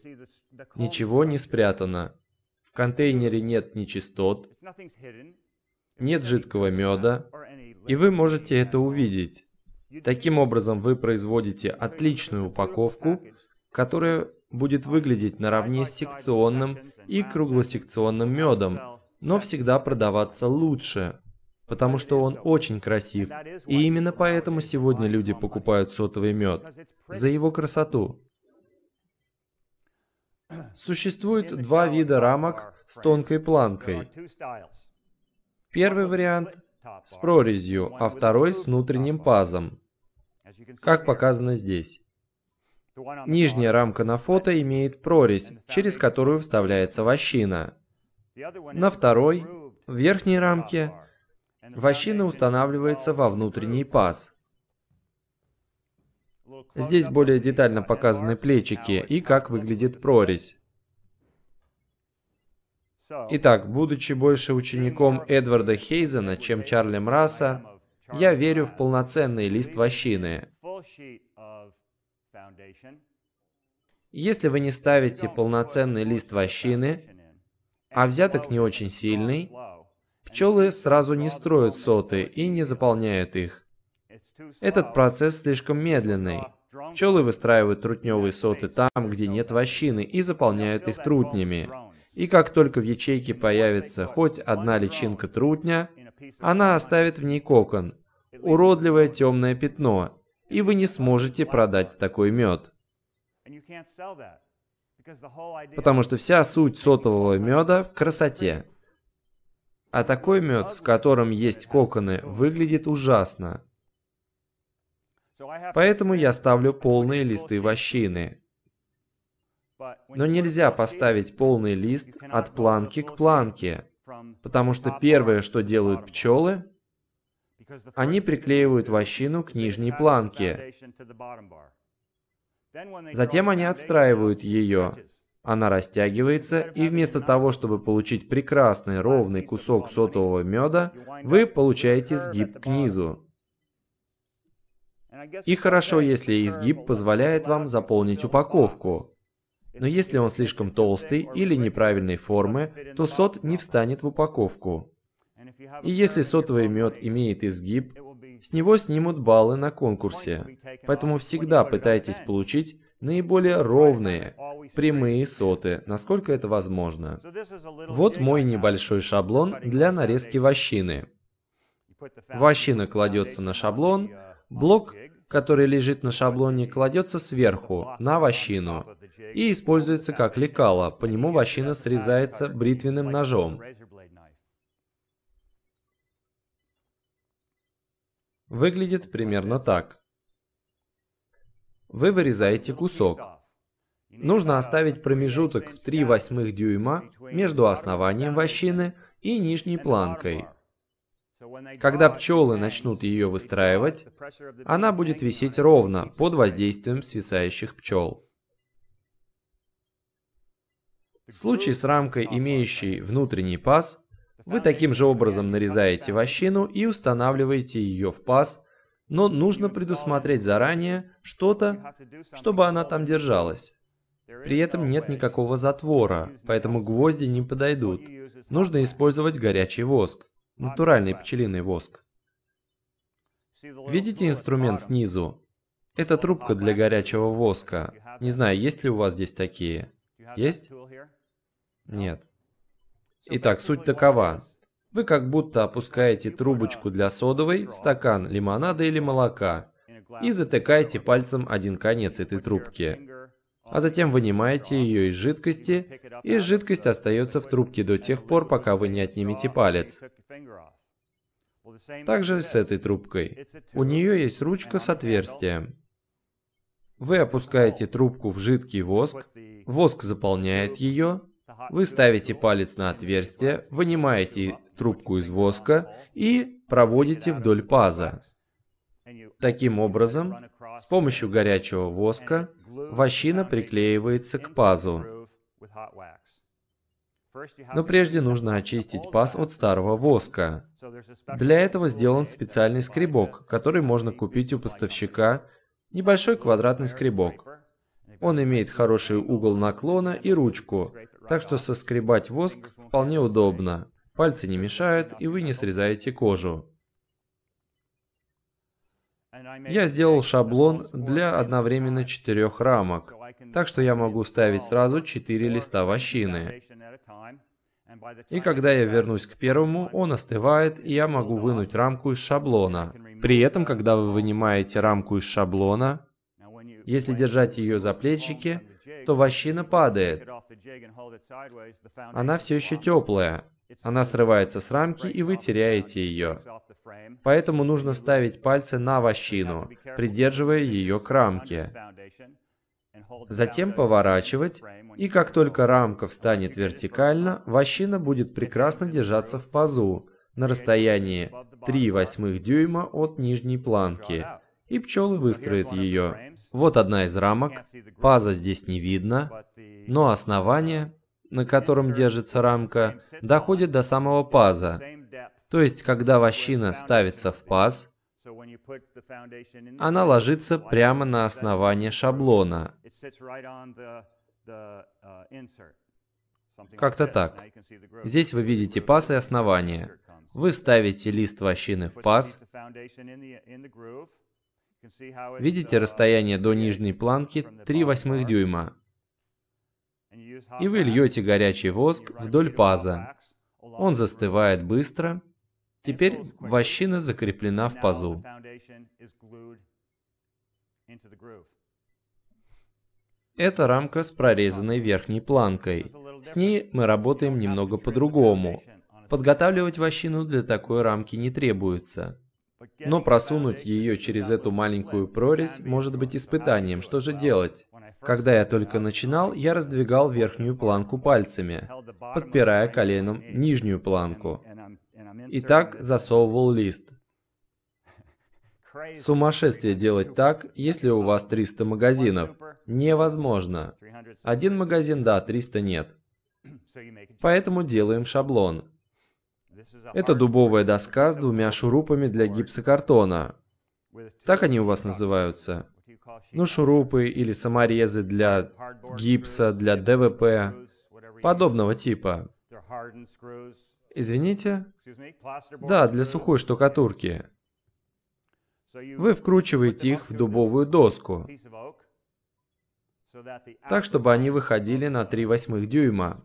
Ничего не спрятано. В контейнере нет нечистот, нет жидкого меда, и вы можете это увидеть. Таким образом, вы производите отличную упаковку, которая будет выглядеть наравне с секционным и круглосекционным медом, но всегда продаваться лучше, потому что он очень красив. И именно поэтому сегодня люди покупают сотовый мед. За его красоту. Существует два вида рамок с тонкой планкой. Первый вариант с прорезью, а второй с внутренним пазом, как показано здесь. Нижняя рамка на фото имеет прорезь, через которую вставляется вощина. На второй, в верхней рамке, вощина устанавливается во внутренний паз. Здесь более детально показаны плечики и как выглядит прорезь. Итак, будучи больше учеником Эдварда Хейзена, чем Чарли Мраса, я верю в полноценный лист вощины. Если вы не ставите полноценный лист вощины, а взяток не очень сильный, пчелы сразу не строят соты и не заполняют их. Этот процесс слишком медленный. Пчелы выстраивают трутневые соты там, где нет вощины, и заполняют их трутнями. И как только в ячейке появится хоть одна личинка трутня, она оставит в ней кокон, уродливое темное пятно, и вы не сможете продать такой мед. Потому что вся суть сотового меда в красоте. А такой мед, в котором есть коконы, выглядит ужасно. Поэтому я ставлю полные листы вощины. Но нельзя поставить полный лист от планки к планке, потому что первое, что делают пчелы, они приклеивают вощину к нижней планке. Затем они отстраивают ее. Она растягивается, и вместо того, чтобы получить прекрасный ровный кусок сотового меда, вы получаете сгиб к низу. И хорошо, если изгиб позволяет вам заполнить упаковку. Но если он слишком толстый или неправильной формы, то сот не встанет в упаковку. И если сотовый мед имеет изгиб, с него снимут баллы на конкурсе. Поэтому всегда пытайтесь получить наиболее ровные, прямые соты, насколько это возможно. Вот мой небольшой шаблон для нарезки вощины. Вощина кладется на шаблон, блок который лежит на шаблоне, кладется сверху, на вощину, и используется как лекало, по нему вощина срезается бритвенным ножом. Выглядит примерно так. Вы вырезаете кусок. Нужно оставить промежуток в 3 восьмых дюйма между основанием вощины и нижней планкой. Когда пчелы начнут ее выстраивать, она будет висеть ровно под воздействием свисающих пчел. В случае с рамкой, имеющей внутренний паз, вы таким же образом нарезаете вощину и устанавливаете ее в паз, но нужно предусмотреть заранее что-то, чтобы она там держалась. При этом нет никакого затвора, поэтому гвозди не подойдут. Нужно использовать горячий воск натуральный пчелиный воск. Видите инструмент снизу? Это трубка для горячего воска. Не знаю, есть ли у вас здесь такие. Есть? Нет. Итак, суть такова. Вы как будто опускаете трубочку для содовой в стакан лимонада или молока и затыкаете пальцем один конец этой трубки. А затем вынимаете ее из жидкости, и жидкость остается в трубке до тех пор, пока вы не отнимете палец. Также с этой трубкой. У нее есть ручка с отверстием. Вы опускаете трубку в жидкий воск, воск заполняет ее, вы ставите палец на отверстие, вынимаете трубку из воска и проводите вдоль паза. Таким образом, с помощью горячего воска вощина приклеивается к пазу. Но прежде нужно очистить паз от старого воска. Для этого сделан специальный скребок, который можно купить у поставщика, небольшой квадратный скребок. Он имеет хороший угол наклона и ручку, так что соскребать воск вполне удобно. Пальцы не мешают, и вы не срезаете кожу. Я сделал шаблон для одновременно четырех рамок, так что я могу ставить сразу четыре листа вощины. И когда я вернусь к первому, он остывает, и я могу вынуть рамку из шаблона. При этом, когда вы вынимаете рамку из шаблона, если держать ее за плечики, то вощина падает. Она все еще теплая. Она срывается с рамки, и вы теряете ее. Поэтому нужно ставить пальцы на вощину, придерживая ее к рамке. Затем поворачивать, и как только рамка встанет вертикально, вощина будет прекрасно держаться в пазу на расстоянии 3 восьмых дюйма от нижней планки, и пчелы выстроят ее. Вот одна из рамок, паза здесь не видно, но основание, на котором держится рамка, доходит до самого паза. То есть, когда вощина ставится в паз, она ложится прямо на основание шаблона. Как-то так. Здесь вы видите паз и основание. Вы ставите лист вощины в паз. Видите расстояние до нижней планки 3 восьмых дюйма. И вы льете горячий воск вдоль паза. Он застывает быстро, Теперь вощина закреплена в пазу. Это рамка с прорезанной верхней планкой. С ней мы работаем немного по-другому. Подготавливать вощину для такой рамки не требуется. Но просунуть ее через эту маленькую прорезь может быть испытанием. Что же делать? Когда я только начинал, я раздвигал верхнюю планку пальцами, подпирая коленом нижнюю планку и так засовывал лист. Сумасшествие делать так, если у вас 300 магазинов. Невозможно. Один магазин, да, 300 нет. <clears throat> Поэтому делаем шаблон. Это дубовая доска с двумя шурупами для гипсокартона. Так они у вас называются. Ну, шурупы или саморезы для гипса, для ДВП, подобного типа. Извините? Да, для сухой штукатурки. Вы вкручиваете их в дубовую доску, так, чтобы они выходили на 3 восьмых дюйма.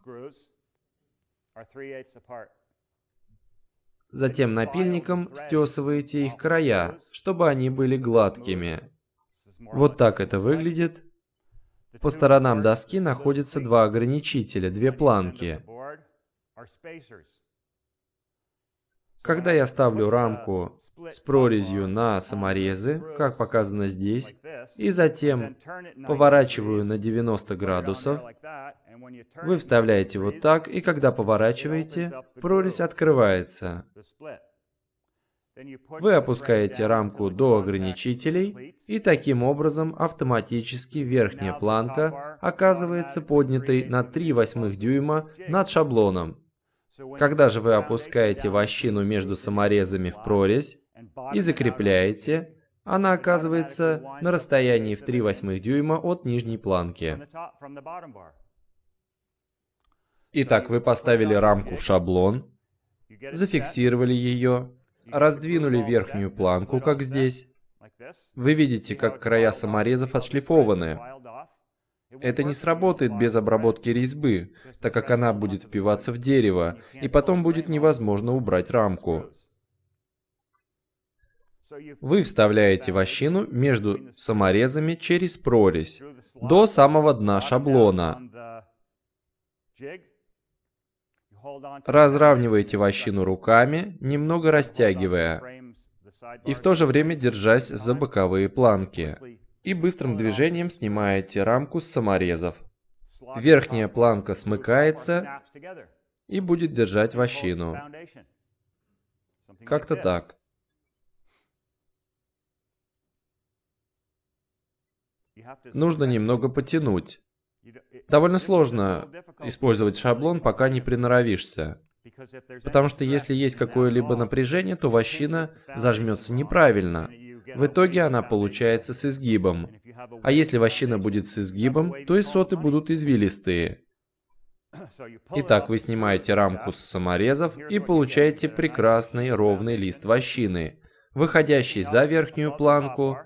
Затем напильником стесываете их края, чтобы они были гладкими. Вот так это выглядит. По сторонам доски находятся два ограничителя, две планки. Когда я ставлю рамку с прорезью на саморезы, как показано здесь, и затем поворачиваю на 90 градусов, вы вставляете вот так, и когда поворачиваете, прорезь открывается. Вы опускаете рамку до ограничителей, и таким образом автоматически верхняя планка оказывается поднятой на 3 восьмых дюйма над шаблоном. Когда же вы опускаете вощину между саморезами в прорезь и закрепляете, она оказывается на расстоянии в 3 восьмых дюйма от нижней планки. Итак, вы поставили рамку в шаблон, зафиксировали ее, раздвинули верхнюю планку, как здесь. Вы видите, как края саморезов отшлифованы. Это не сработает без обработки резьбы, так как она будет впиваться в дерево, и потом будет невозможно убрать рамку. Вы вставляете вощину между саморезами через прорезь до самого дна шаблона. Разравниваете вощину руками, немного растягивая, и в то же время держась за боковые планки и быстрым движением снимаете рамку с саморезов. Верхняя планка смыкается и будет держать вощину. Как-то так. Нужно немного потянуть. Довольно сложно использовать шаблон, пока не приноровишься. Потому что если есть какое-либо напряжение, то вощина зажмется неправильно. В итоге она получается с изгибом. А если вощина будет с изгибом, то и соты будут извилистые. Итак, вы снимаете рамку с саморезов и получаете прекрасный ровный лист вощины. выходящий за верхнюю планку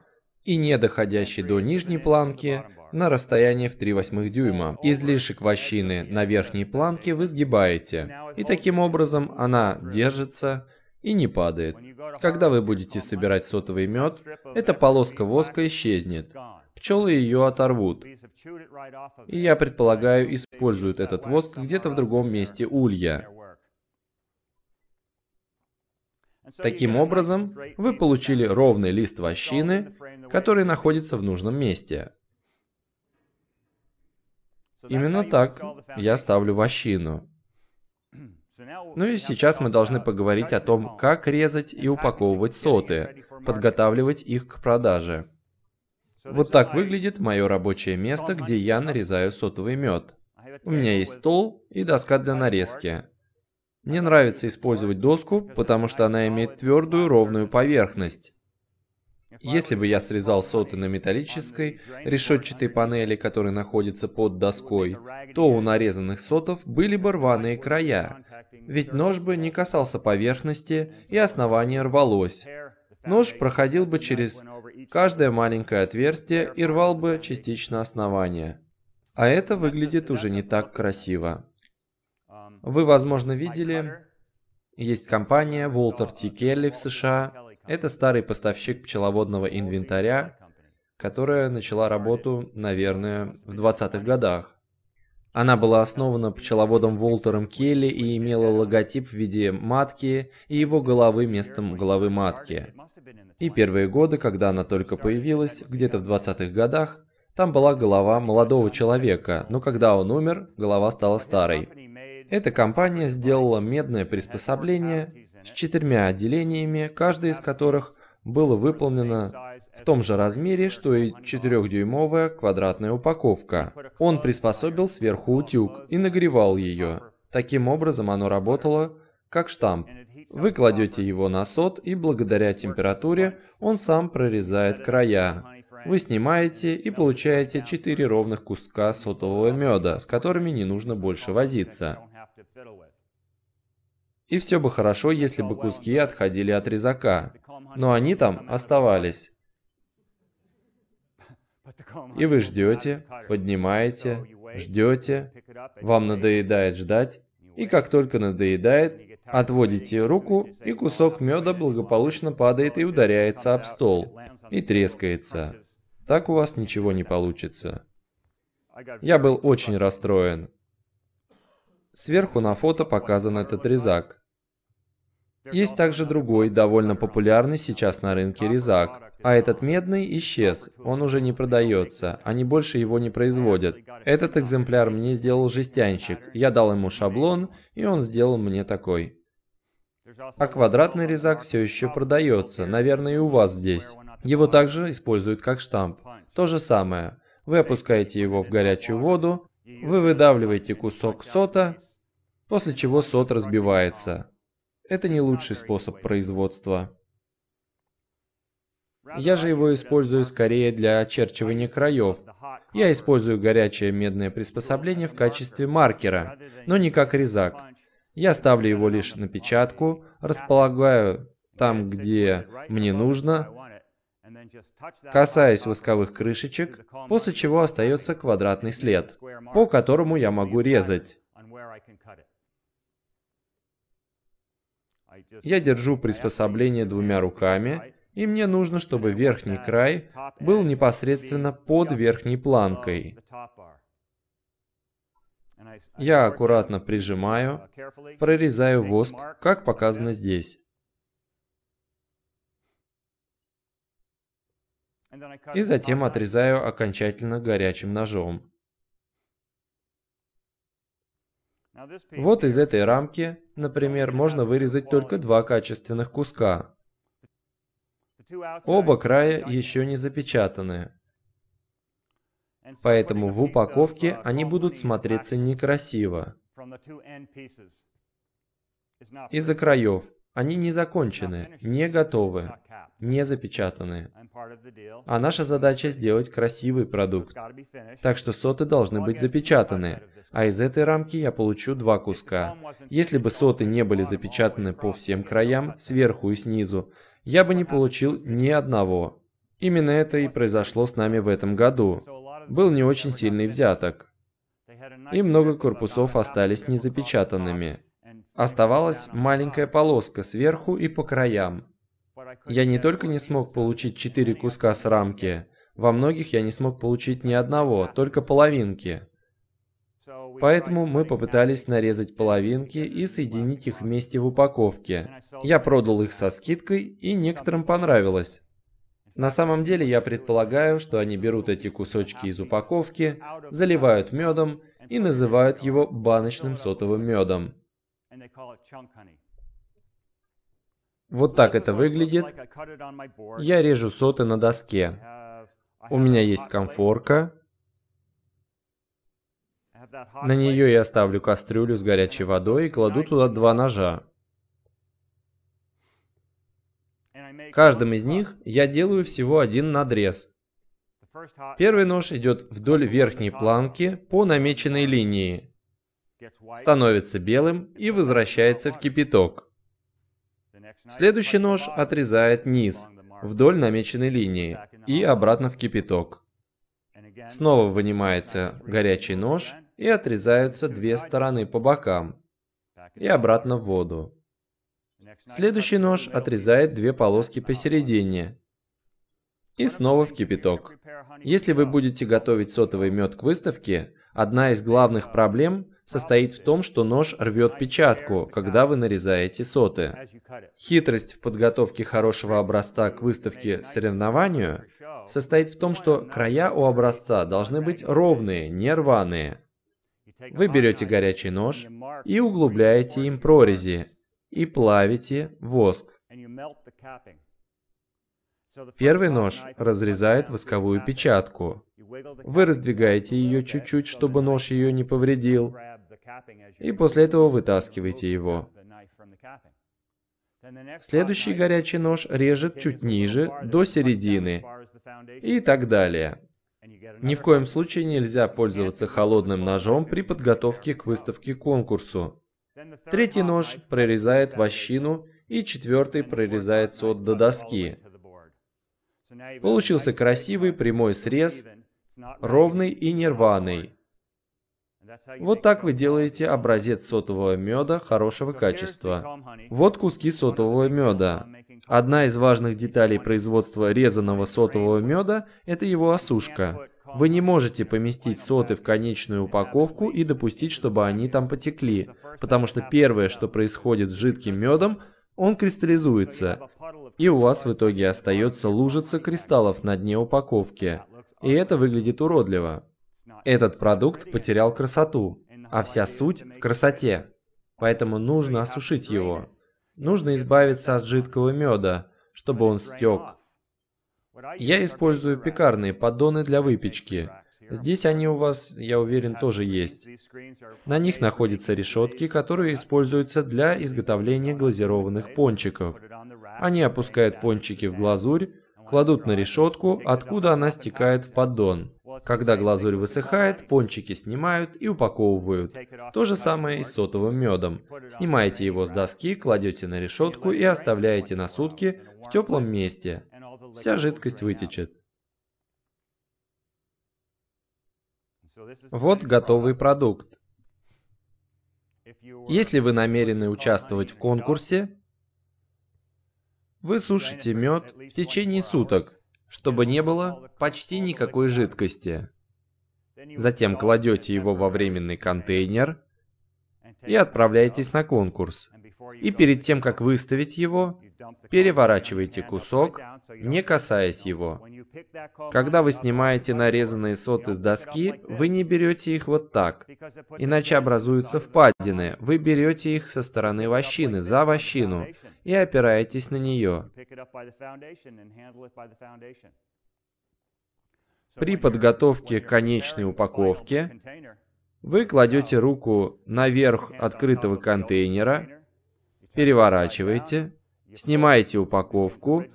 и не доходящий до нижней планки на расстояние в 3 восьмых дюйма. Излишек вощины на верхней планке вы сгибаете, и таким образом она держится и не падает. Когда вы будете собирать сотовый мед, эта полоска воска исчезнет. Пчелы ее оторвут. И я предполагаю, используют этот воск где-то в другом месте улья. Таким образом, вы получили ровный лист вощины, который находится в нужном месте. Именно так я ставлю вощину. Ну и сейчас мы должны поговорить о том, как резать и упаковывать соты, подготавливать их к продаже. Вот так выглядит мое рабочее место, где я нарезаю сотовый мед. У меня есть стол и доска для нарезки. Мне нравится использовать доску, потому что она имеет твердую ровную поверхность. Если бы я срезал соты на металлической, решетчатой панели, которая находится под доской, то у нарезанных сотов были бы рваные края, ведь нож бы не касался поверхности и основание рвалось. Нож проходил бы через каждое маленькое отверстие и рвал бы частично основание. А это выглядит уже не так красиво. Вы, возможно, видели, есть компания Walter T. Kelly в США, это старый поставщик пчеловодного инвентаря, которая начала работу, наверное, в 20-х годах. Она была основана пчеловодом Волтером Келли и имела логотип в виде матки и его головы местом головы матки. И первые годы, когда она только появилась, где-то в 20-х годах, там была голова молодого человека, но когда он умер, голова стала старой. Эта компания сделала медное приспособление с четырьмя отделениями, каждое из которых было выполнено в том же размере, что и 4-дюймовая квадратная упаковка. Он приспособил сверху утюг и нагревал ее. Таким образом оно работало как штамп. Вы кладете его на сот, и благодаря температуре он сам прорезает края. Вы снимаете и получаете 4 ровных куска сотового меда, с которыми не нужно больше возиться. И все бы хорошо, если бы куски отходили от резака, но они там оставались. И вы ждете, поднимаете, ждете, вам надоедает ждать, и как только надоедает, отводите руку, и кусок меда благополучно падает и ударяется об стол, и трескается. Так у вас ничего не получится. Я был очень расстроен. Сверху на фото показан этот резак. Есть также другой, довольно популярный сейчас на рынке резак. А этот медный исчез, он уже не продается, они больше его не производят. Этот экземпляр мне сделал жестянщик, я дал ему шаблон, и он сделал мне такой. А квадратный резак все еще продается, наверное и у вас здесь. Его также используют как штамп. То же самое. Вы опускаете его в горячую воду, вы выдавливаете кусок сота, после чего сот разбивается. Это не лучший способ производства. Я же его использую скорее для очерчивания краев. Я использую горячее медное приспособление в качестве маркера, но не как резак. Я ставлю его лишь на печатку, располагаю там, где мне нужно, Касаюсь восковых крышечек, после чего остается квадратный след, по которому я могу резать. Я держу приспособление двумя руками, и мне нужно, чтобы верхний край был непосредственно под верхней планкой. Я аккуратно прижимаю, прорезаю воск, как показано здесь. И затем отрезаю окончательно горячим ножом. Вот из этой рамки, например, можно вырезать только два качественных куска. Оба края еще не запечатаны. Поэтому в упаковке они будут смотреться некрасиво. Из-за краев. Они не закончены, не готовы, не запечатаны. А наша задача сделать красивый продукт. Так что соты должны быть запечатаны. А из этой рамки я получу два куска. Если бы соты не были запечатаны по всем краям, сверху и снизу, я бы не получил ни одного. Именно это и произошло с нами в этом году. Был не очень сильный взяток. И много корпусов остались незапечатанными. Оставалась маленькая полоска сверху и по краям. Я не только не смог получить четыре куска с рамки, во многих я не смог получить ни одного, только половинки. Поэтому мы попытались нарезать половинки и соединить их вместе в упаковке. Я продал их со скидкой, и некоторым понравилось. На самом деле я предполагаю, что они берут эти кусочки из упаковки, заливают медом и называют его баночным сотовым медом. Вот так это выглядит. Я режу соты на доске. У меня есть конфорка. На нее я ставлю кастрюлю с горячей водой и кладу туда два ножа. Каждым из них я делаю всего один надрез. Первый нож идет вдоль верхней планки по намеченной линии, становится белым и возвращается в кипяток. Следующий нож отрезает низ, вдоль намеченной линии, и обратно в кипяток. Снова вынимается горячий нож и отрезаются две стороны по бокам, и обратно в воду. Следующий нож отрезает две полоски посередине, и снова в кипяток. Если вы будете готовить сотовый мед к выставке, одна из главных проблем состоит в том, что нож рвет печатку, когда вы нарезаете соты. Хитрость в подготовке хорошего образца к выставке соревнованию состоит в том, что края у образца должны быть ровные, не рваные. Вы берете горячий нож и углубляете им прорези и плавите воск. Первый нож разрезает восковую печатку. Вы раздвигаете ее чуть-чуть, чтобы нож ее не повредил, и после этого вытаскиваете его. Следующий горячий нож режет чуть ниже, до середины, и так далее. Ни в коем случае нельзя пользоваться холодным ножом при подготовке к выставке-конкурсу. Третий нож прорезает вощину, и четвертый прорезает сот до доски. Получился красивый прямой срез, ровный и нерваный. Вот так вы делаете образец сотового меда хорошего качества. Вот куски сотового меда. Одна из важных деталей производства резаного сотового меда – это его осушка. Вы не можете поместить соты в конечную упаковку и допустить, чтобы они там потекли, потому что первое, что происходит с жидким медом, он кристаллизуется, и у вас в итоге остается лужица кристаллов на дне упаковки, и это выглядит уродливо. Этот продукт потерял красоту, а вся суть в красоте. Поэтому нужно осушить его. Нужно избавиться от жидкого меда, чтобы он стек. Я использую пекарные поддоны для выпечки. Здесь они у вас, я уверен, тоже есть. На них находятся решетки, которые используются для изготовления глазированных пончиков. Они опускают пончики в глазурь, кладут на решетку, откуда она стекает в поддон. Когда глазурь высыхает, пончики снимают и упаковывают. То же самое и с сотовым медом. Снимаете его с доски, кладете на решетку и оставляете на сутки в теплом месте. Вся жидкость вытечет. Вот готовый продукт. Если вы намерены участвовать в конкурсе, вы сушите мед в течение суток, чтобы не было почти никакой жидкости. Затем кладете его во временный контейнер и отправляетесь на конкурс. И перед тем, как выставить его, переворачиваете кусок, не касаясь его. Когда вы снимаете нарезанные соты с доски, вы не берете их вот так, иначе образуются впадины. Вы берете их со стороны вощины, за вощину, и опираетесь на нее. При подготовке конечной упаковки вы кладете руку наверх открытого контейнера, переворачиваете, снимаете упаковку,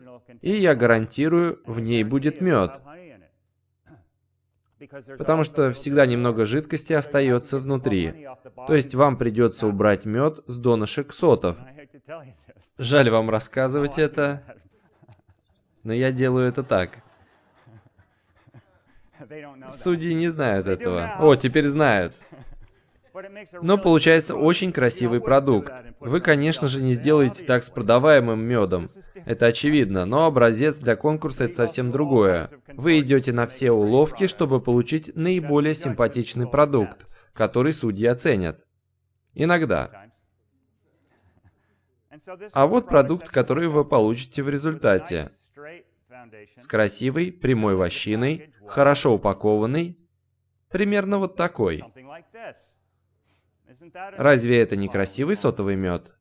и я гарантирую, в ней будет мед. Потому что всегда немного жидкости остается внутри. То есть вам придется убрать мед с донышек сотов. Жаль вам рассказывать это, но я делаю это так. Судьи не знают этого. О, теперь знают. Но получается очень красивый продукт. Вы, конечно же, не сделаете так с продаваемым медом. Это очевидно, но образец для конкурса это совсем другое. Вы идете на все уловки, чтобы получить наиболее симпатичный продукт, который судьи оценят. Иногда. А вот продукт, который вы получите в результате. С красивой, прямой вощиной, хорошо упакованный, примерно вот такой. Разве это не красивый сотовый мед?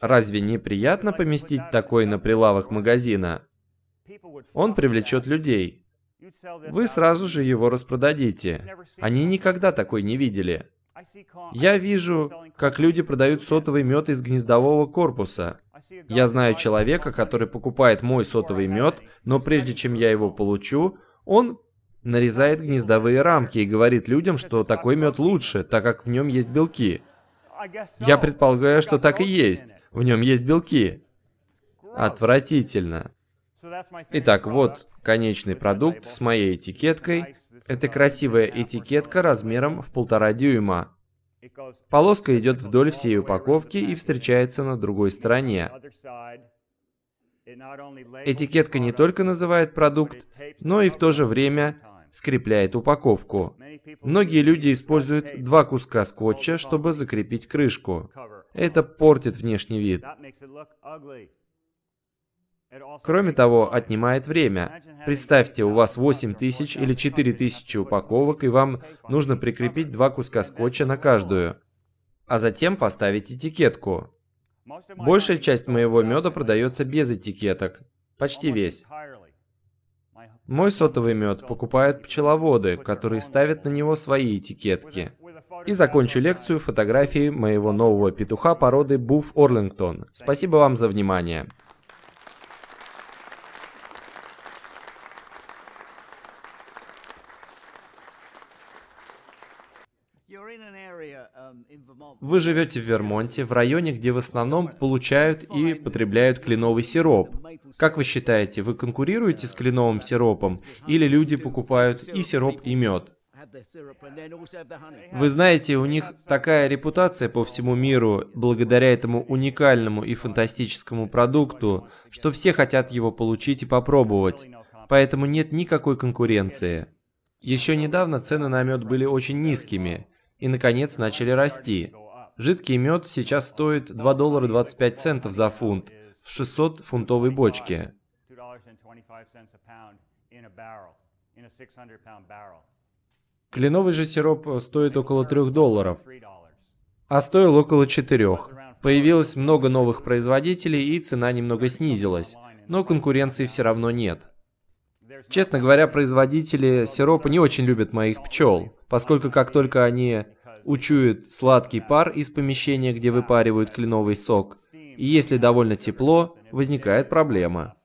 Разве не приятно поместить такой на прилавок магазина? Он привлечет людей. Вы сразу же его распродадите. Они никогда такой не видели. Я вижу, как люди продают сотовый мед из гнездового корпуса. Я знаю человека, который покупает мой сотовый мед, но прежде чем я его получу, он нарезает гнездовые рамки и говорит людям, что такой мед лучше, так как в нем есть белки. Я предполагаю, что так и есть. В нем есть белки. Отвратительно. Итак, вот конечный продукт с моей этикеткой. Это красивая этикетка размером в полтора дюйма. Полоска идет вдоль всей упаковки и встречается на другой стороне. Этикетка не только называет продукт, но и в то же время скрепляет упаковку. Многие люди используют два куска скотча, чтобы закрепить крышку. Это портит внешний вид. Кроме того, отнимает время. Представьте, у вас 8000 или 4000 упаковок, и вам нужно прикрепить два куска скотча на каждую, а затем поставить этикетку. Большая часть моего меда продается без этикеток, почти весь. Мой сотовый мед покупают пчеловоды, которые ставят на него свои этикетки. И закончу лекцию фотографией моего нового петуха породы Буф Орлингтон. Спасибо вам за внимание. Вы живете в Вермонте, в районе, где в основном получают и потребляют кленовый сироп. Как вы считаете, вы конкурируете с кленовым сиропом, или люди покупают и сироп, и мед? Вы знаете, у них такая репутация по всему миру, благодаря этому уникальному и фантастическому продукту, что все хотят его получить и попробовать. Поэтому нет никакой конкуренции. Еще недавно цены на мед были очень низкими, и, наконец, начали расти. Жидкий мед сейчас стоит 2 доллара 25 центов за фунт в 600-фунтовой бочке. Кленовый же сироп стоит около 3 долларов, а стоил около 4. Появилось много новых производителей и цена немного снизилась, но конкуренции все равно нет. Честно говоря, производители сиропа не очень любят моих пчел, поскольку как только они учуют сладкий пар из помещения, где выпаривают кленовый сок, и если довольно тепло, возникает проблема.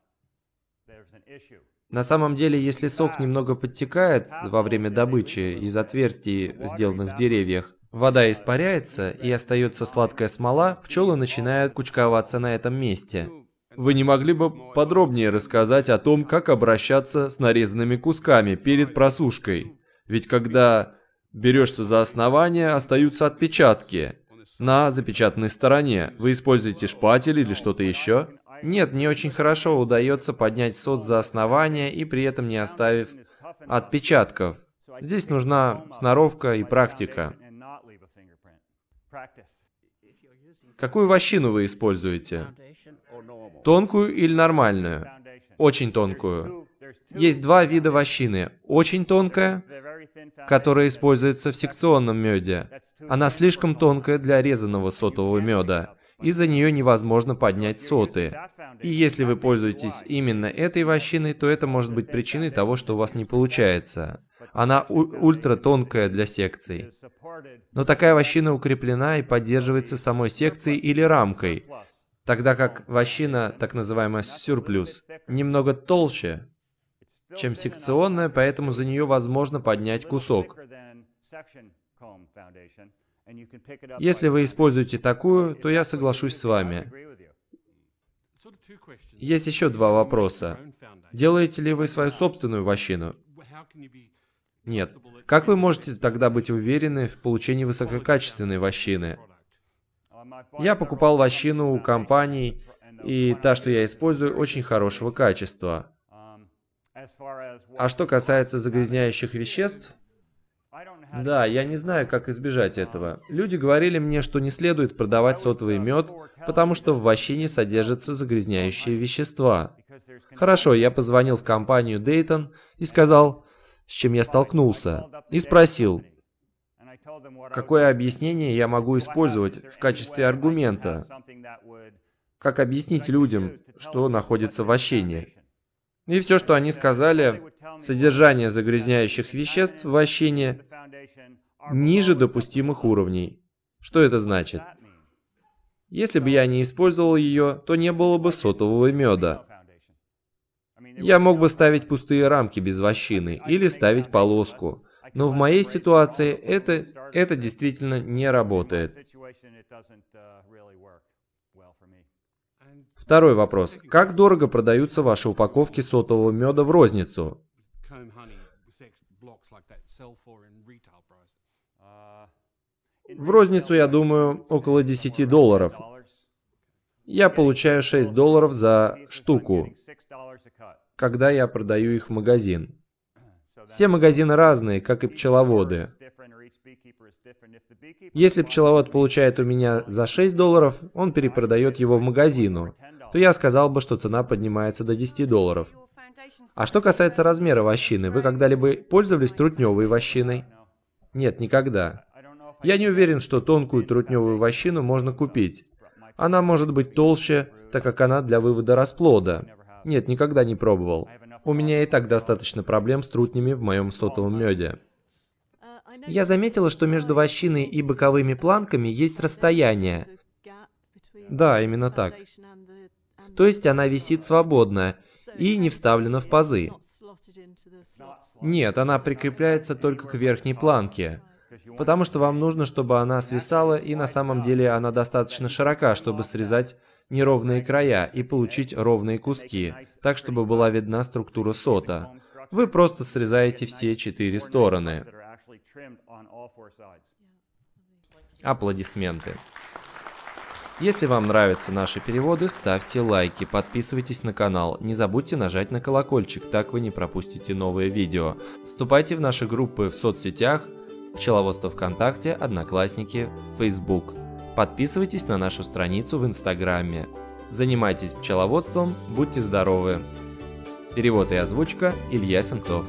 На самом деле, если сок немного подтекает во время добычи из отверстий, сделанных в деревьях, вода испаряется и остается сладкая смола, пчелы начинают кучковаться на этом месте. Вы не могли бы подробнее рассказать о том, как обращаться с нарезанными кусками перед просушкой? Ведь когда берешься за основание, остаются отпечатки на запечатанной стороне. Вы используете шпатель или что-то еще? Нет, не очень хорошо удается поднять сот за основание и при этом не оставив отпечатков. Здесь нужна сноровка и практика. Какую вощину вы используете? Тонкую или нормальную? Очень тонкую. Есть два вида вощины. Очень тонкая, которая используется в секционном меде. Она слишком тонкая для резаного сотового меда. Из-за нее невозможно поднять соты. И если вы пользуетесь именно этой вощиной, то это может быть причиной того, что у вас не получается. Она ультра тонкая для секций. Но такая вощина укреплена и поддерживается самой секцией или рамкой, тогда как вощина, так называемая сюрплюс, немного толще, чем секционная, поэтому за нее возможно поднять кусок. Если вы используете такую, то я соглашусь с вами. Есть еще два вопроса. Делаете ли вы свою собственную вощину? Нет. Как вы можете тогда быть уверены в получении высококачественной вощины? Я покупал вощину у компаний, и та, что я использую, очень хорошего качества. А что касается загрязняющих веществ, да, я не знаю, как избежать этого. Люди говорили мне, что не следует продавать сотовый мед, потому что в вощине содержатся загрязняющие вещества. Хорошо, я позвонил в компанию Дейтон и сказал, с чем я столкнулся, и спросил, какое объяснение я могу использовать в качестве аргумента, как объяснить людям, что находится в вощине. И все, что они сказали, содержание загрязняющих веществ в вощине ниже допустимых уровней. Что это значит? Если бы я не использовал ее, то не было бы сотового меда. Я мог бы ставить пустые рамки без вощины или ставить полоску. Но в моей ситуации это, это действительно не работает. Второй вопрос. Как дорого продаются ваши упаковки сотового меда в розницу? В розницу, я думаю, около 10 долларов. Я получаю 6 долларов за штуку, когда я продаю их в магазин. Все магазины разные, как и пчеловоды. Если пчеловод получает у меня за 6 долларов, он перепродает его в магазину, то я сказал бы, что цена поднимается до 10 долларов. А что касается размера вощины, вы когда-либо пользовались трутневой вощиной? Нет, никогда. Я не уверен, что тонкую трутневую вощину можно купить. Она может быть толще, так как она для вывода расплода. Нет, никогда не пробовал. У меня и так достаточно проблем с трутнями в моем сотовом меде. Я заметила, что между вощиной и боковыми планками есть расстояние. Да, именно так. То есть она висит свободно и не вставлена в пазы. Нет, она прикрепляется только к верхней планке. Потому что вам нужно, чтобы она свисала, и на самом деле она достаточно широка, чтобы срезать неровные края и получить ровные куски, так чтобы была видна структура сота. Вы просто срезаете все четыре стороны. Аплодисменты. Если вам нравятся наши переводы, ставьте лайки, подписывайтесь на канал, не забудьте нажать на колокольчик, так вы не пропустите новые видео. Вступайте в наши группы в соцсетях, пчеловодство ВКонтакте, Одноклассники, Facebook. Подписывайтесь на нашу страницу в Инстаграме. Занимайтесь пчеловодством, будьте здоровы. Перевод и озвучка Илья Сенцов.